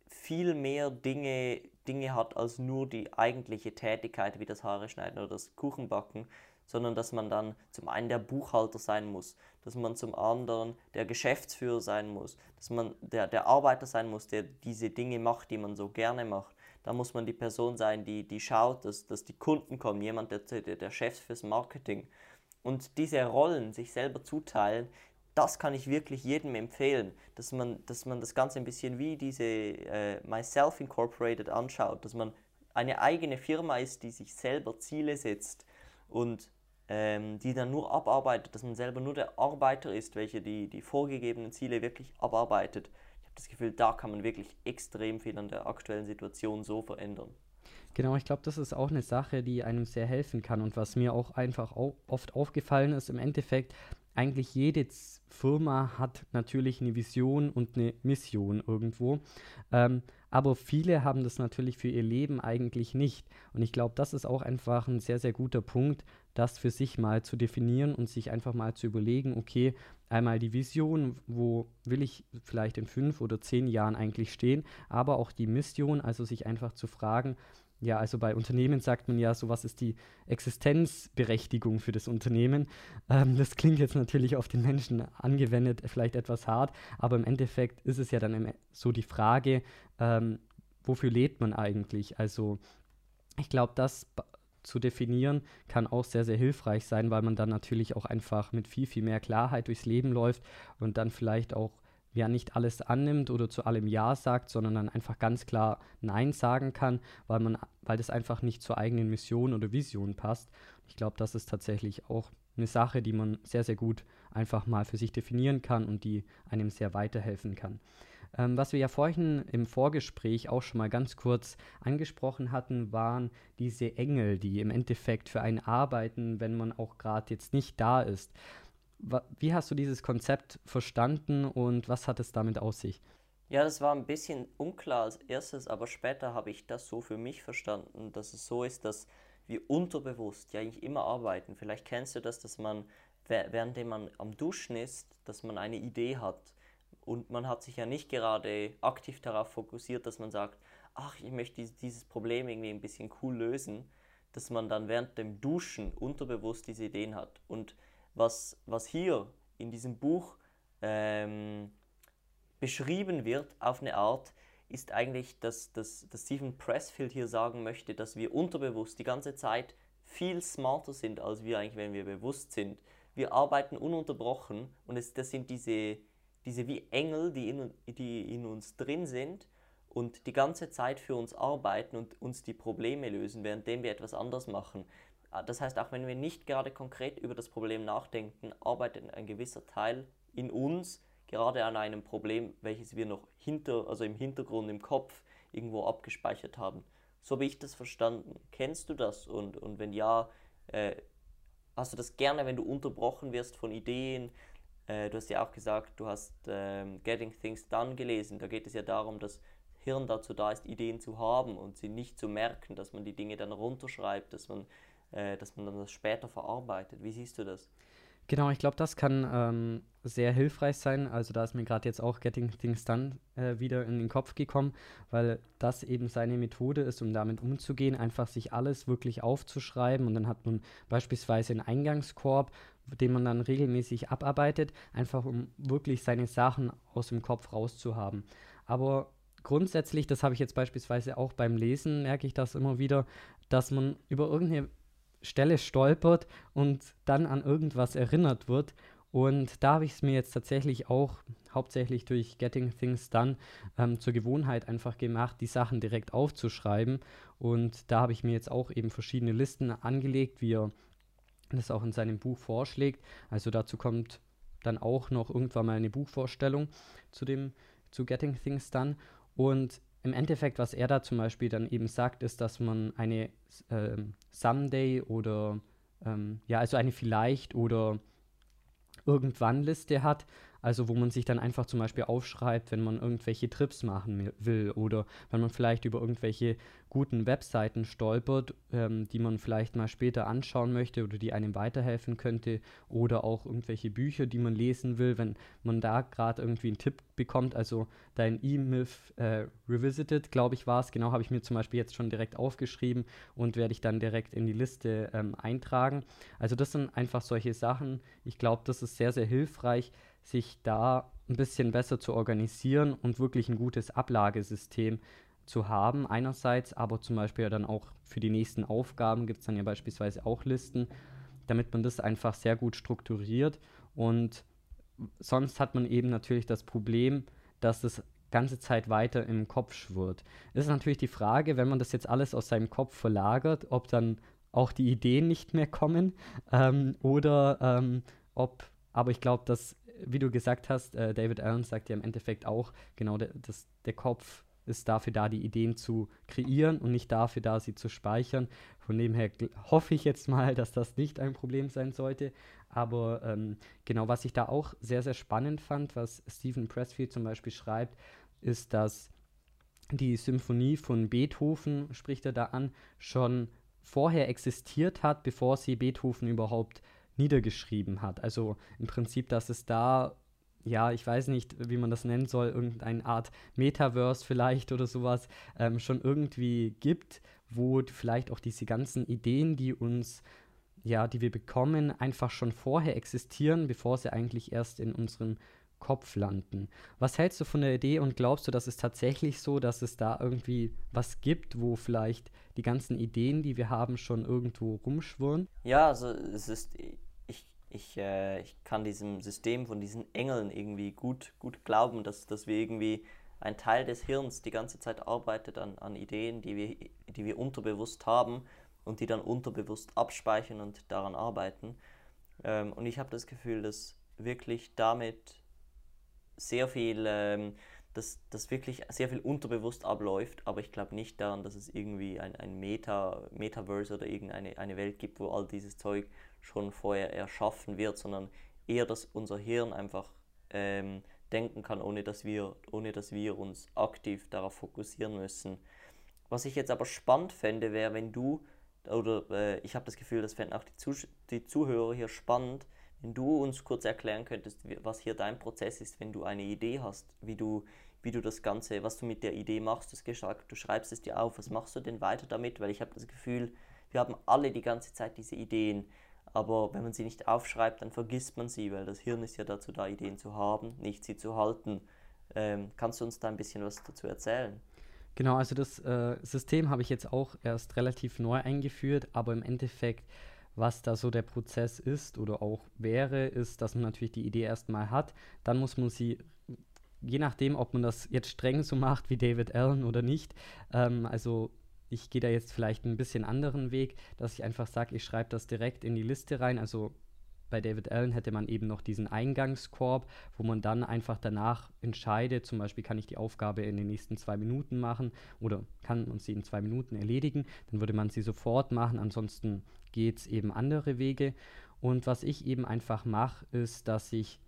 viel mehr Dinge, Dinge hat als nur die eigentliche Tätigkeit wie das Haare schneiden oder das Kuchenbacken, sondern dass man dann zum einen der Buchhalter sein muss, dass man zum anderen der Geschäftsführer sein muss, dass man der, der Arbeiter sein muss, der diese Dinge macht, die man so gerne macht. Da muss man die Person sein, die, die schaut, dass, dass die Kunden kommen, jemand, der, der, der Chef fürs Marketing. Und diese Rollen sich selber zuteilen, das kann ich wirklich jedem empfehlen, dass man, dass man das Ganze ein bisschen wie diese äh, Myself Incorporated anschaut, dass man eine eigene Firma ist, die sich selber Ziele setzt und ähm, die dann nur abarbeitet, dass man selber nur der Arbeiter ist, welcher die, die vorgegebenen Ziele wirklich abarbeitet. Ich habe das Gefühl, da kann man wirklich extrem viel an der aktuellen Situation so verändern. Genau, ich glaube, das ist auch eine Sache, die einem sehr helfen kann und was mir auch einfach auch oft aufgefallen ist, im Endeffekt, eigentlich jede Firma hat natürlich eine Vision und eine Mission irgendwo. Ähm, aber viele haben das natürlich für ihr Leben eigentlich nicht. Und ich glaube, das ist auch einfach ein sehr, sehr guter Punkt, das für sich mal zu definieren und sich einfach mal zu überlegen, okay, einmal die Vision, wo will ich vielleicht in fünf oder zehn Jahren eigentlich stehen, aber auch die Mission, also sich einfach zu fragen, ja, also bei Unternehmen sagt man ja, so was ist die Existenzberechtigung für das Unternehmen. Ähm, das klingt jetzt natürlich auf den Menschen angewendet vielleicht etwas hart, aber im Endeffekt ist es ja dann so die Frage, ähm, wofür lebt man eigentlich? Also ich glaube, das zu definieren kann auch sehr, sehr hilfreich sein, weil man dann natürlich auch einfach mit viel, viel mehr Klarheit durchs Leben läuft und dann vielleicht auch ja nicht alles annimmt oder zu allem Ja sagt, sondern dann einfach ganz klar Nein sagen kann, weil man, weil das einfach nicht zur eigenen Mission oder Vision passt. Ich glaube, das ist tatsächlich auch eine Sache, die man sehr, sehr gut einfach mal für sich definieren kann und die einem sehr weiterhelfen kann. Ähm, was wir ja vorhin im Vorgespräch auch schon mal ganz kurz angesprochen hatten, waren diese Engel, die im Endeffekt für einen arbeiten, wenn man auch gerade jetzt nicht da ist. Wie hast du dieses Konzept verstanden und was hat es damit aus sich? Ja, das war ein bisschen unklar als erstes, aber später habe ich das so für mich verstanden, dass es so ist, dass wir unterbewusst ja eigentlich immer arbeiten. Vielleicht kennst du das, dass man, während man am Duschen ist, dass man eine Idee hat und man hat sich ja nicht gerade aktiv darauf fokussiert, dass man sagt, ach, ich möchte dieses Problem irgendwie ein bisschen cool lösen, dass man dann während dem Duschen unterbewusst diese Ideen hat. Und was, was hier in diesem Buch ähm, beschrieben wird auf eine Art, ist eigentlich, dass, dass, dass Stephen Pressfield hier sagen möchte, dass wir unterbewusst die ganze Zeit viel smarter sind, als wir eigentlich, wenn wir bewusst sind. Wir arbeiten ununterbrochen und es, das sind diese, diese wie Engel, die in, die in uns drin sind und die ganze Zeit für uns arbeiten und uns die Probleme lösen, währenddem wir etwas anderes machen. Das heißt, auch wenn wir nicht gerade konkret über das Problem nachdenken, arbeitet ein gewisser Teil in uns gerade an einem Problem, welches wir noch hinter, also im Hintergrund, im Kopf irgendwo abgespeichert haben. So habe ich das verstanden. Kennst du das? Und, und wenn ja, äh, hast du das gerne, wenn du unterbrochen wirst von Ideen? Äh, du hast ja auch gesagt, du hast ähm, Getting Things Done gelesen. Da geht es ja darum, dass Hirn dazu da ist, Ideen zu haben und sie nicht zu merken, dass man die Dinge dann runterschreibt, dass man, äh, dass man dann das später verarbeitet. Wie siehst du das? Genau, ich glaube, das kann ähm, sehr hilfreich sein. Also da ist mir gerade jetzt auch Getting Things Done äh, wieder in den Kopf gekommen, weil das eben seine Methode ist, um damit umzugehen, einfach sich alles wirklich aufzuschreiben und dann hat man beispielsweise einen Eingangskorb, den man dann regelmäßig abarbeitet, einfach um wirklich seine Sachen aus dem Kopf rauszuhaben. Aber grundsätzlich, das habe ich jetzt beispielsweise auch beim Lesen, merke ich das immer wieder, dass man über irgendeine Stelle stolpert und dann an irgendwas erinnert wird. Und da habe ich es mir jetzt tatsächlich auch hauptsächlich durch Getting Things Done ähm, zur Gewohnheit einfach gemacht, die Sachen direkt aufzuschreiben. Und da habe ich mir jetzt auch eben verschiedene Listen angelegt, wie er das auch in seinem Buch vorschlägt. Also dazu kommt dann auch noch irgendwann mal eine Buchvorstellung zu dem zu Getting Things Done. Und im Endeffekt, was er da zum Beispiel dann eben sagt, ist, dass man eine äh, Someday oder ähm, ja, also eine vielleicht oder irgendwann Liste hat, also wo man sich dann einfach zum Beispiel aufschreibt, wenn man irgendwelche Trips machen will oder wenn man vielleicht über irgendwelche guten Webseiten stolpert, ähm, die man vielleicht mal später anschauen möchte oder die einem weiterhelfen könnte oder auch irgendwelche Bücher, die man lesen will, wenn man da gerade irgendwie einen Tipp bekommt. Also dein E-Myth äh, Revisited, glaube ich, war es. Genau, habe ich mir zum Beispiel jetzt schon direkt aufgeschrieben und werde ich dann direkt in die Liste ähm, eintragen. Also das sind einfach solche Sachen. Ich glaube, das ist sehr, sehr hilfreich, sich da ein bisschen besser zu organisieren und wirklich ein gutes Ablagesystem zu haben einerseits, aber zum Beispiel dann auch für die nächsten Aufgaben gibt es dann ja beispielsweise auch Listen, damit man das einfach sehr gut strukturiert und sonst hat man eben natürlich das Problem, dass das ganze Zeit weiter im Kopf schwirrt. Es ist natürlich die Frage, wenn man das jetzt alles aus seinem Kopf verlagert, ob dann auch die Ideen nicht mehr kommen ähm, oder ähm, ob, aber ich glaube, dass, wie du gesagt hast, äh, David Allen sagt ja im Endeffekt auch, genau, der, das, der Kopf ist dafür da, die Ideen zu kreieren und nicht dafür da, sie zu speichern. Von dem her hoffe ich jetzt mal, [LAUGHS] dass das nicht ein Problem sein sollte. Aber ähm, genau, was ich da auch sehr, sehr spannend fand, was Stephen Pressfield zum Beispiel schreibt, ist, dass die Symphonie von Beethoven, spricht er da an, schon vorher existiert hat, bevor sie Beethoven überhaupt niedergeschrieben hat. Also im Prinzip, dass es da ja, ich weiß nicht, wie man das nennen soll, irgendeine Art Metaverse vielleicht oder sowas ähm, schon irgendwie gibt, wo vielleicht auch diese ganzen Ideen, die uns, ja, die wir bekommen, einfach schon vorher existieren, bevor sie eigentlich erst in unserem Kopf landen. Was hältst du von der Idee und glaubst du, dass es tatsächlich so, dass es da irgendwie was gibt, wo vielleicht die ganzen Ideen, die wir haben, schon irgendwo rumschwirren? Ja, also es ist ich, äh, ich kann diesem System von diesen Engeln irgendwie gut, gut glauben, dass, dass wir irgendwie ein Teil des Hirns die ganze Zeit arbeitet an, an Ideen, die wir, die wir unterbewusst haben und die dann unterbewusst abspeichern und daran arbeiten. Ähm, und ich habe das Gefühl, dass wirklich damit sehr viel, ähm, dass, dass wirklich sehr viel unterbewusst abläuft, aber ich glaube nicht daran, dass es irgendwie ein, ein Meta, Metaverse oder irgendeine eine Welt gibt, wo all dieses Zeug schon vorher erschaffen wird, sondern eher, dass unser Hirn einfach ähm, denken kann, ohne dass, wir, ohne dass wir uns aktiv darauf fokussieren müssen. Was ich jetzt aber spannend fände, wäre, wenn du, oder äh, ich habe das Gefühl, das fänden auch die, Zuh die Zuhörer hier spannend, wenn du uns kurz erklären könntest, was hier dein Prozess ist, wenn du eine Idee hast, wie du, wie du das Ganze, was du mit der Idee machst, du hast gesagt, du schreibst es dir auf, was machst du denn weiter damit? Weil ich habe das Gefühl, wir haben alle die ganze Zeit diese Ideen, aber wenn man sie nicht aufschreibt, dann vergisst man sie, weil das Hirn ist ja dazu da, Ideen zu haben, nicht sie zu halten. Ähm, kannst du uns da ein bisschen was dazu erzählen? Genau, also das äh, System habe ich jetzt auch erst relativ neu eingeführt, aber im Endeffekt, was da so der Prozess ist oder auch wäre, ist, dass man natürlich die Idee erstmal hat, dann muss man sie je nachdem, ob man das jetzt streng so macht wie David Allen oder nicht, ähm, also ich gehe da jetzt vielleicht einen bisschen anderen Weg, dass ich einfach sage, ich schreibe das direkt in die Liste rein. Also bei David Allen hätte man eben noch diesen Eingangskorb, wo man dann einfach danach entscheidet, zum Beispiel kann ich die Aufgabe in den nächsten zwei Minuten machen oder kann man sie in zwei Minuten erledigen, dann würde man sie sofort machen, ansonsten geht es eben andere Wege. Und was ich eben einfach mache, ist, dass ich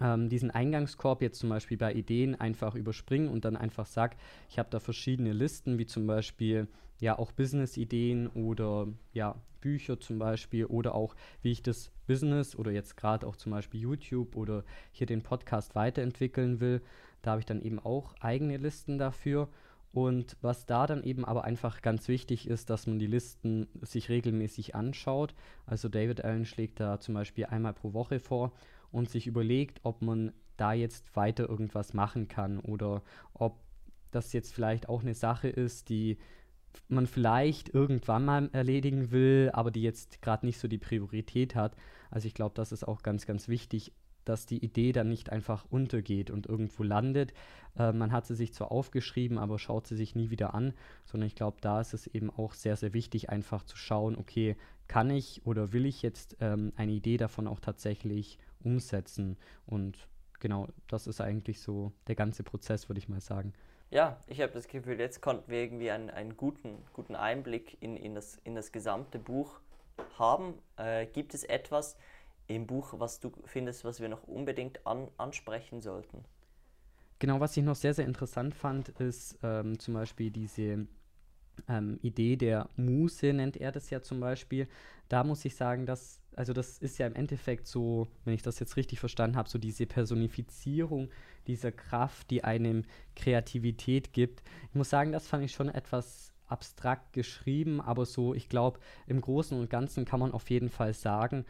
ähm, diesen Eingangskorb jetzt zum Beispiel bei Ideen einfach überspringe und dann einfach sage, ich habe da verschiedene Listen, wie zum Beispiel ja auch Business-Ideen oder ja Bücher zum Beispiel oder auch wie ich das Business oder jetzt gerade auch zum Beispiel YouTube oder hier den Podcast weiterentwickeln will. Da habe ich dann eben auch eigene Listen dafür. Und was da dann eben aber einfach ganz wichtig ist, dass man die Listen sich regelmäßig anschaut. Also David Allen schlägt da zum Beispiel einmal pro Woche vor und sich überlegt, ob man da jetzt weiter irgendwas machen kann oder ob das jetzt vielleicht auch eine Sache ist, die man vielleicht irgendwann mal erledigen will, aber die jetzt gerade nicht so die Priorität hat. Also ich glaube, das ist auch ganz, ganz wichtig, dass die Idee dann nicht einfach untergeht und irgendwo landet. Äh, man hat sie sich zwar aufgeschrieben, aber schaut sie sich nie wieder an, sondern ich glaube, da ist es eben auch sehr, sehr wichtig, einfach zu schauen, okay, kann ich oder will ich jetzt ähm, eine Idee davon auch tatsächlich umsetzen? Und genau, das ist eigentlich so der ganze Prozess, würde ich mal sagen. Ja, ich habe das Gefühl, jetzt konnten wir irgendwie einen, einen guten, guten Einblick in, in, das, in das gesamte Buch haben. Äh, gibt es etwas im Buch, was du findest, was wir noch unbedingt an, ansprechen sollten? Genau, was ich noch sehr, sehr interessant fand, ist ähm, zum Beispiel diese ähm, Idee der Muse, nennt er das ja zum Beispiel. Da muss ich sagen, dass, also das ist ja im Endeffekt so, wenn ich das jetzt richtig verstanden habe, so diese Personifizierung dieser Kraft, die einem Kreativität gibt. Ich muss sagen, das fand ich schon etwas abstrakt geschrieben, aber so, ich glaube, im Großen und Ganzen kann man auf jeden Fall sagen,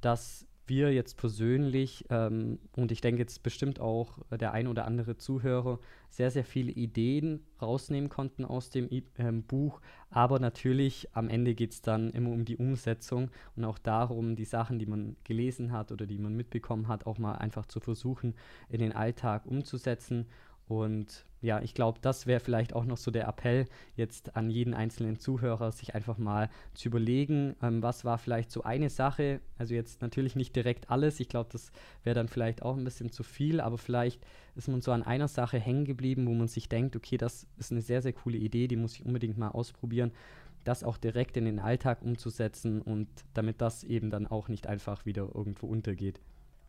dass wir jetzt persönlich ähm, und ich denke jetzt bestimmt auch der ein oder andere Zuhörer sehr, sehr viele Ideen rausnehmen konnten aus dem ähm, Buch. Aber natürlich am Ende geht es dann immer um die Umsetzung und auch darum, die Sachen, die man gelesen hat oder die man mitbekommen hat, auch mal einfach zu versuchen, in den Alltag umzusetzen. Und ja, ich glaube, das wäre vielleicht auch noch so der Appell jetzt an jeden einzelnen Zuhörer, sich einfach mal zu überlegen, ähm, was war vielleicht so eine Sache, also jetzt natürlich nicht direkt alles, ich glaube, das wäre dann vielleicht auch ein bisschen zu viel, aber vielleicht ist man so an einer Sache hängen geblieben, wo man sich denkt, okay, das ist eine sehr, sehr coole Idee, die muss ich unbedingt mal ausprobieren, das auch direkt in den Alltag umzusetzen und damit das eben dann auch nicht einfach wieder irgendwo untergeht.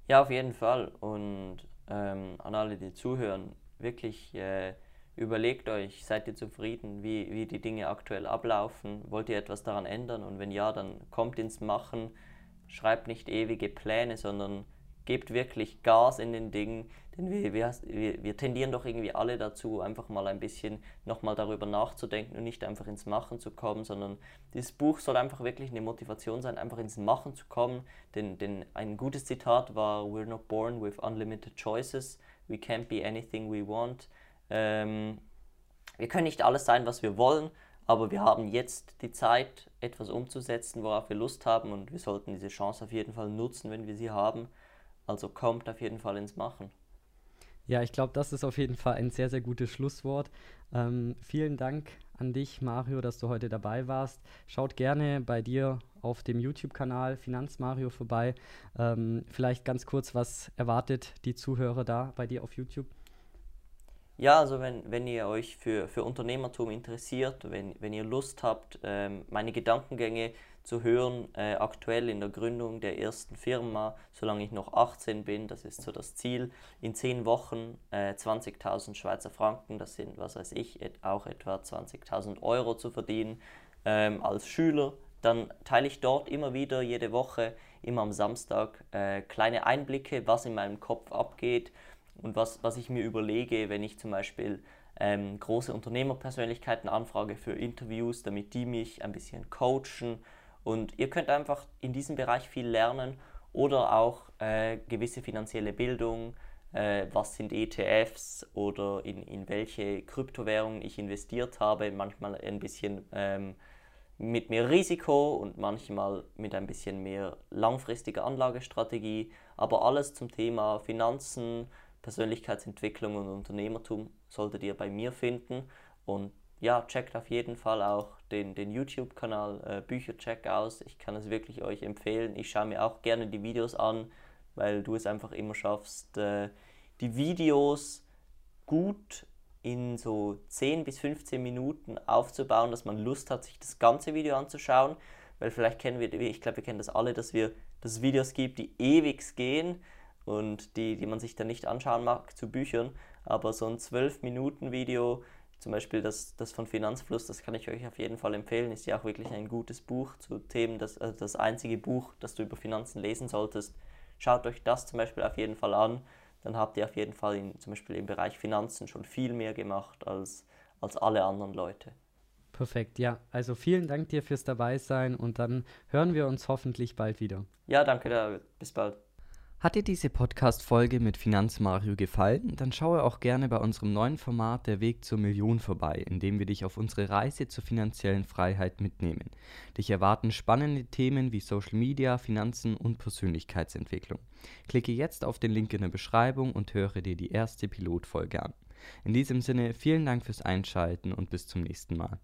Ja, auf jeden Fall und ähm, an alle, die zuhören, wirklich äh, überlegt euch, seid ihr zufrieden, wie, wie die Dinge aktuell ablaufen, wollt ihr etwas daran ändern? Und wenn ja, dann kommt ins Machen, schreibt nicht ewige Pläne, sondern gebt wirklich Gas in den Dingen, denn wir, wir, wir tendieren doch irgendwie alle dazu, einfach mal ein bisschen nochmal darüber nachzudenken und nicht einfach ins Machen zu kommen, sondern dieses Buch soll einfach wirklich eine Motivation sein, einfach ins Machen zu kommen, denn, denn ein gutes Zitat war, We're not born with unlimited choices, we can't be anything we want. Ähm, wir können nicht alles sein, was wir wollen, aber wir haben jetzt die Zeit, etwas umzusetzen, worauf wir Lust haben und wir sollten diese Chance auf jeden Fall nutzen, wenn wir sie haben. Also kommt auf jeden Fall ins Machen. Ja, ich glaube, das ist auf jeden Fall ein sehr, sehr gutes Schlusswort. Ähm, vielen Dank an dich, Mario, dass du heute dabei warst. Schaut gerne bei dir auf dem YouTube-Kanal Finanzmario vorbei. Ähm, vielleicht ganz kurz, was erwartet die Zuhörer da bei dir auf YouTube? Ja, also wenn, wenn ihr euch für, für Unternehmertum interessiert, wenn, wenn ihr Lust habt, ähm, meine Gedankengänge zu hören, äh, aktuell in der Gründung der ersten Firma, solange ich noch 18 bin. Das ist so das Ziel. In 10 Wochen äh, 20.000 Schweizer Franken, das sind, was weiß ich, et, auch etwa 20.000 Euro zu verdienen ähm, als Schüler. Dann teile ich dort immer wieder jede Woche immer am Samstag äh, kleine Einblicke, was in meinem Kopf abgeht und was, was ich mir überlege, wenn ich zum Beispiel ähm, große Unternehmerpersönlichkeiten anfrage für Interviews, damit die mich ein bisschen coachen. Und ihr könnt einfach in diesem Bereich viel lernen oder auch äh, gewisse finanzielle Bildung, äh, was sind ETFs oder in, in welche Kryptowährungen ich investiert habe, manchmal ein bisschen ähm, mit mehr Risiko und manchmal mit ein bisschen mehr langfristiger Anlagestrategie, aber alles zum Thema Finanzen, Persönlichkeitsentwicklung und Unternehmertum solltet ihr bei mir finden. Und ja, checkt auf jeden Fall auch den, den YouTube-Kanal äh, Büchercheck aus. Ich kann es wirklich euch empfehlen. Ich schaue mir auch gerne die Videos an, weil du es einfach immer schaffst, äh, die Videos gut in so 10 bis 15 Minuten aufzubauen, dass man Lust hat, sich das ganze Video anzuschauen. Weil vielleicht kennen wir, ich glaube, wir kennen das alle, dass, wir, dass Videos gibt, die ewig gehen und die, die man sich dann nicht anschauen mag zu Büchern. Aber so ein 12-Minuten-Video, zum Beispiel das, das von Finanzfluss, das kann ich euch auf jeden Fall empfehlen, ist ja auch wirklich ein gutes Buch zu Themen, das, also das einzige Buch, das du über Finanzen lesen solltest. Schaut euch das zum Beispiel auf jeden Fall an, dann habt ihr auf jeden Fall in, zum Beispiel im Bereich Finanzen schon viel mehr gemacht als, als alle anderen Leute. Perfekt, ja. Also vielen Dank dir fürs Dabeisein und dann hören wir uns hoffentlich bald wieder. Ja, danke, David. Bis bald. Hat dir diese Podcast-Folge mit Finanzmario gefallen? Dann schaue auch gerne bei unserem neuen Format Der Weg zur Million vorbei, in dem wir dich auf unsere Reise zur finanziellen Freiheit mitnehmen. Dich erwarten spannende Themen wie Social Media, Finanzen und Persönlichkeitsentwicklung. Klicke jetzt auf den Link in der Beschreibung und höre dir die erste Pilotfolge an. In diesem Sinne vielen Dank fürs Einschalten und bis zum nächsten Mal.